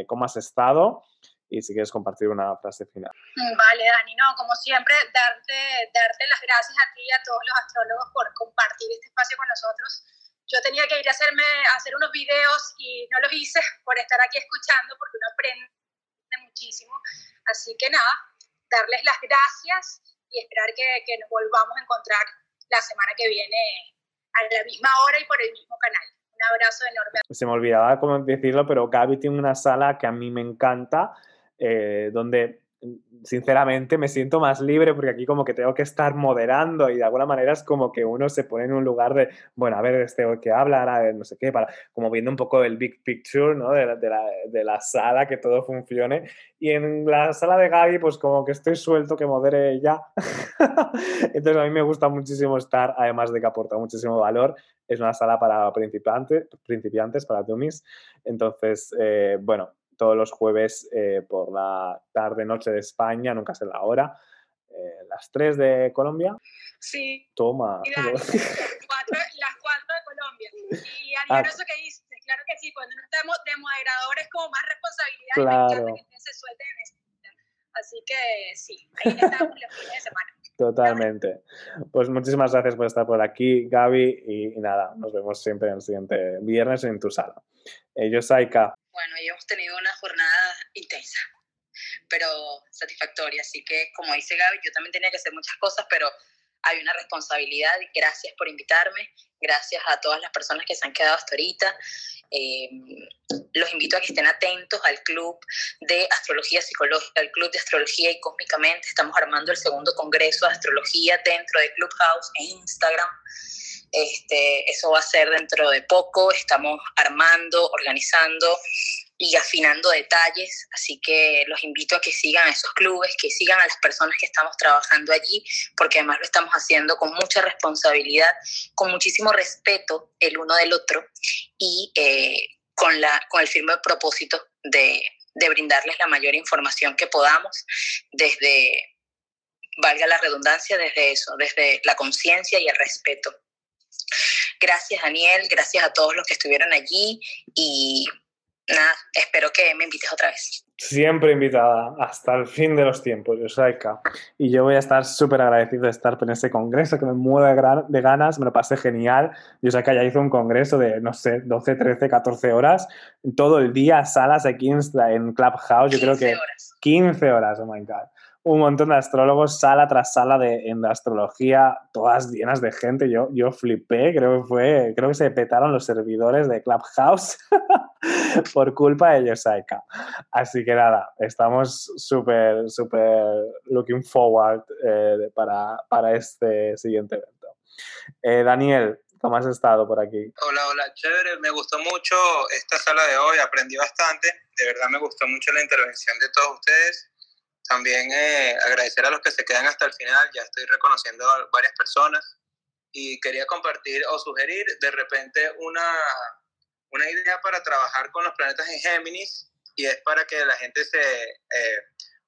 ¿cómo has estado? y si quieres compartir una frase final. Mm, vale, Dani, no, como siempre, darte, darte las gracias a ti y a todos los astrólogos por compartir este espacio con nosotros. Yo tenía que ir a, hacerme, a hacer unos videos y no los hice por estar aquí escuchando, porque uno aprende muchísimo. Así que nada, darles las gracias y esperar que, que nos volvamos a encontrar la semana que viene a la misma hora y por el mismo canal. Un abrazo enorme. Se me olvidaba cómo decirlo, pero Gaby tiene una sala que a mí me encanta, eh, donde sinceramente me siento más libre porque aquí como que tengo que estar moderando y de alguna manera es como que uno se pone en un lugar de, bueno, a ver, este que habla, ahora no sé qué, para, como viendo un poco el big picture, ¿no? De la, de, la, de la, sala, que todo funcione. Y en la sala de Gaby, pues como que estoy suelto, que modere ella. Entonces a mí me gusta muchísimo estar, además de que aporta muchísimo valor. Es una sala para principiantes, principiantes para dummies. Entonces, eh, bueno, todos los jueves eh, por la tarde-noche de España, nunca sé la hora. Eh, ¿Las 3 de Colombia? Sí. Toma. las, 4, de Colombia. Y al ah. eso que dices, claro que sí, cuando no estamos de moderadores como más responsabilidad claro. y que se suelten Así que sí, ahí estamos los fines de semana. Totalmente. Pues muchísimas gracias por estar por aquí, Gaby, y, nada, nos vemos siempre en el siguiente viernes en tu sala. Eh, yo, Saika, bueno, y hemos tenido una jornada intensa, pero satisfactoria. Así que, como dice Gaby, yo también tenía que hacer muchas cosas, pero hay una responsabilidad. Gracias por invitarme. Gracias a todas las personas que se han quedado hasta ahorita. Em, los invito a que estén atentos al club de astrología psicológica, al club de astrología y cósmicamente. Estamos armando el segundo congreso de astrología dentro de Clubhouse e Instagram. Este, eso va a ser dentro de poco, estamos armando, organizando y afinando detalles, así que los invito a que sigan a esos clubes, que sigan a las personas que estamos trabajando allí, porque además lo estamos haciendo con mucha responsabilidad, con muchísimo respeto el uno del otro y eh, con, la, con el firme propósito de, de brindarles la mayor información que podamos desde valga la redundancia, desde eso, desde la conciencia y el respeto. Gracias Daniel, gracias a todos los que estuvieron allí y nada, espero que me invites otra vez. Siempre invitada, hasta el fin de los tiempos, Yosaika. Y yo voy a estar súper agradecido de estar en ese congreso, que me mueve de ganas, me lo pasé genial. Yosaika ya hizo un congreso de, no sé, 12, 13, 14 horas, todo el día, salas aquí en Clubhouse, yo creo que... Horas. 15 horas, oh my god un montón de astrólogos, sala tras sala de, en astrología, todas llenas de gente. Yo, yo flipé, creo que fue, creo que se petaron los servidores de Clubhouse por culpa de Yosaika. Así que nada, estamos súper, súper looking forward eh, para, para, este siguiente evento. Eh, Daniel, ¿cómo has estado por aquí? Hola, hola, chévere, me gustó mucho esta sala de hoy, aprendí bastante, de verdad me gustó mucho la intervención de todos ustedes también eh, agradecer a los que se quedan hasta el final, ya estoy reconociendo a varias personas y quería compartir o sugerir de repente una, una idea para trabajar con los planetas en Géminis y es para que la gente se eh,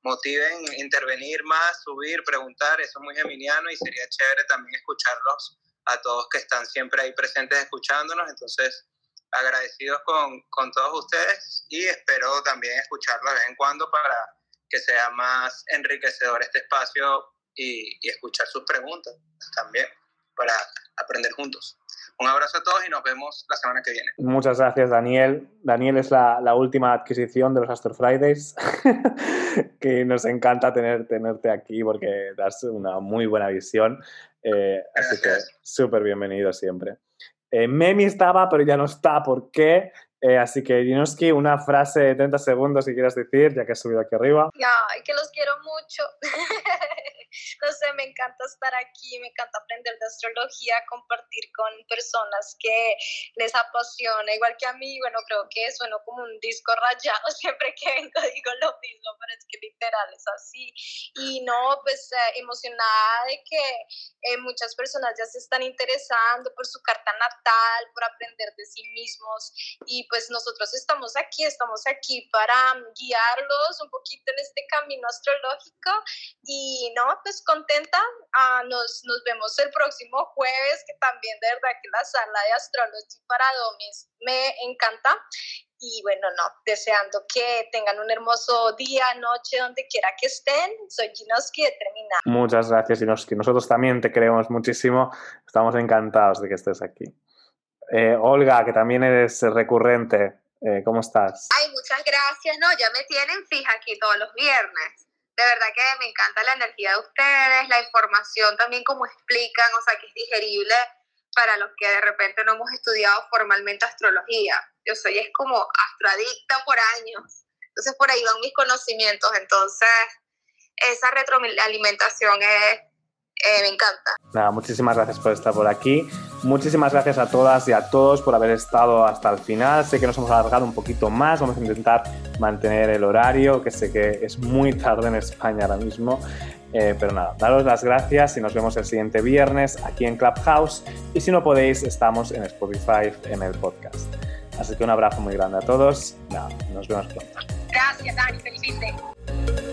motive en intervenir más, subir, preguntar, eso es muy geminiano y sería chévere también escucharlos a todos que están siempre ahí presentes escuchándonos, entonces agradecidos con, con todos ustedes y espero también escucharlos de vez en cuando para que sea más enriquecedor este espacio y, escuchar sus preguntas también para aprender juntos. Un abrazo a todos y nos vemos la semana que viene. Muchas gracias, Daniel. Daniel es la, la última adquisición de los Astro Fridays, que nos encanta tener, tenerte aquí porque das una muy buena visión. Eh, así que súper bienvenido siempre. Eh, Memi estaba, pero ya no está. ¿Por qué? Eh, así que, Dinoski, una frase de 30 segundos si quieres decir, ya que has subido aquí arriba. Ay, que los quiero mucho. no sé, me encanta estar aquí, me encanta aprender de astrología, compartir con personas que les apasiona, igual que a mí, bueno, creo que sueno como un disco rayado siempre que vengo, digo lo mismo, pero es que literal es así. Y no, pues eh, emocionada de que eh, muchas personas ya se están interesando por su carta natal, por aprender de sí mismos y pues nosotros estamos aquí, estamos aquí para guiarlos un poquito en este camino astrológico y no, pues contenta, ah, nos, nos vemos el próximo jueves, que también de verdad que la sala de astrología para Domis me encanta y bueno, no, deseando que tengan un hermoso día, noche, donde quiera que estén. Soy Ginoski de Terminar. Muchas gracias, Ginoski. Nosotros también te queremos muchísimo. Estamos encantados de que estés aquí. Eh, Olga, que también eres recurrente, eh, ¿cómo estás? Ay, muchas gracias. No, ya me tienen fija aquí todos los viernes. De verdad que me encanta la energía de ustedes, la información también como explican, o sea, que es digerible para los que de repente no hemos estudiado formalmente astrología. Yo soy es como astroadicta por años. Entonces por ahí van mis conocimientos. Entonces esa retroalimentación es, eh, me encanta. Nada, muchísimas gracias por estar por aquí. Muchísimas gracias a todas y a todos por haber estado hasta el final. Sé que nos hemos alargado un poquito más, vamos a intentar mantener el horario, que sé que es muy tarde en España ahora mismo. Eh, pero nada, daros las gracias y nos vemos el siguiente viernes aquí en Clubhouse. Y si no podéis, estamos en Spotify en el podcast. Así que un abrazo muy grande a todos. Nada, nos vemos pronto. Gracias, Dani. Feliz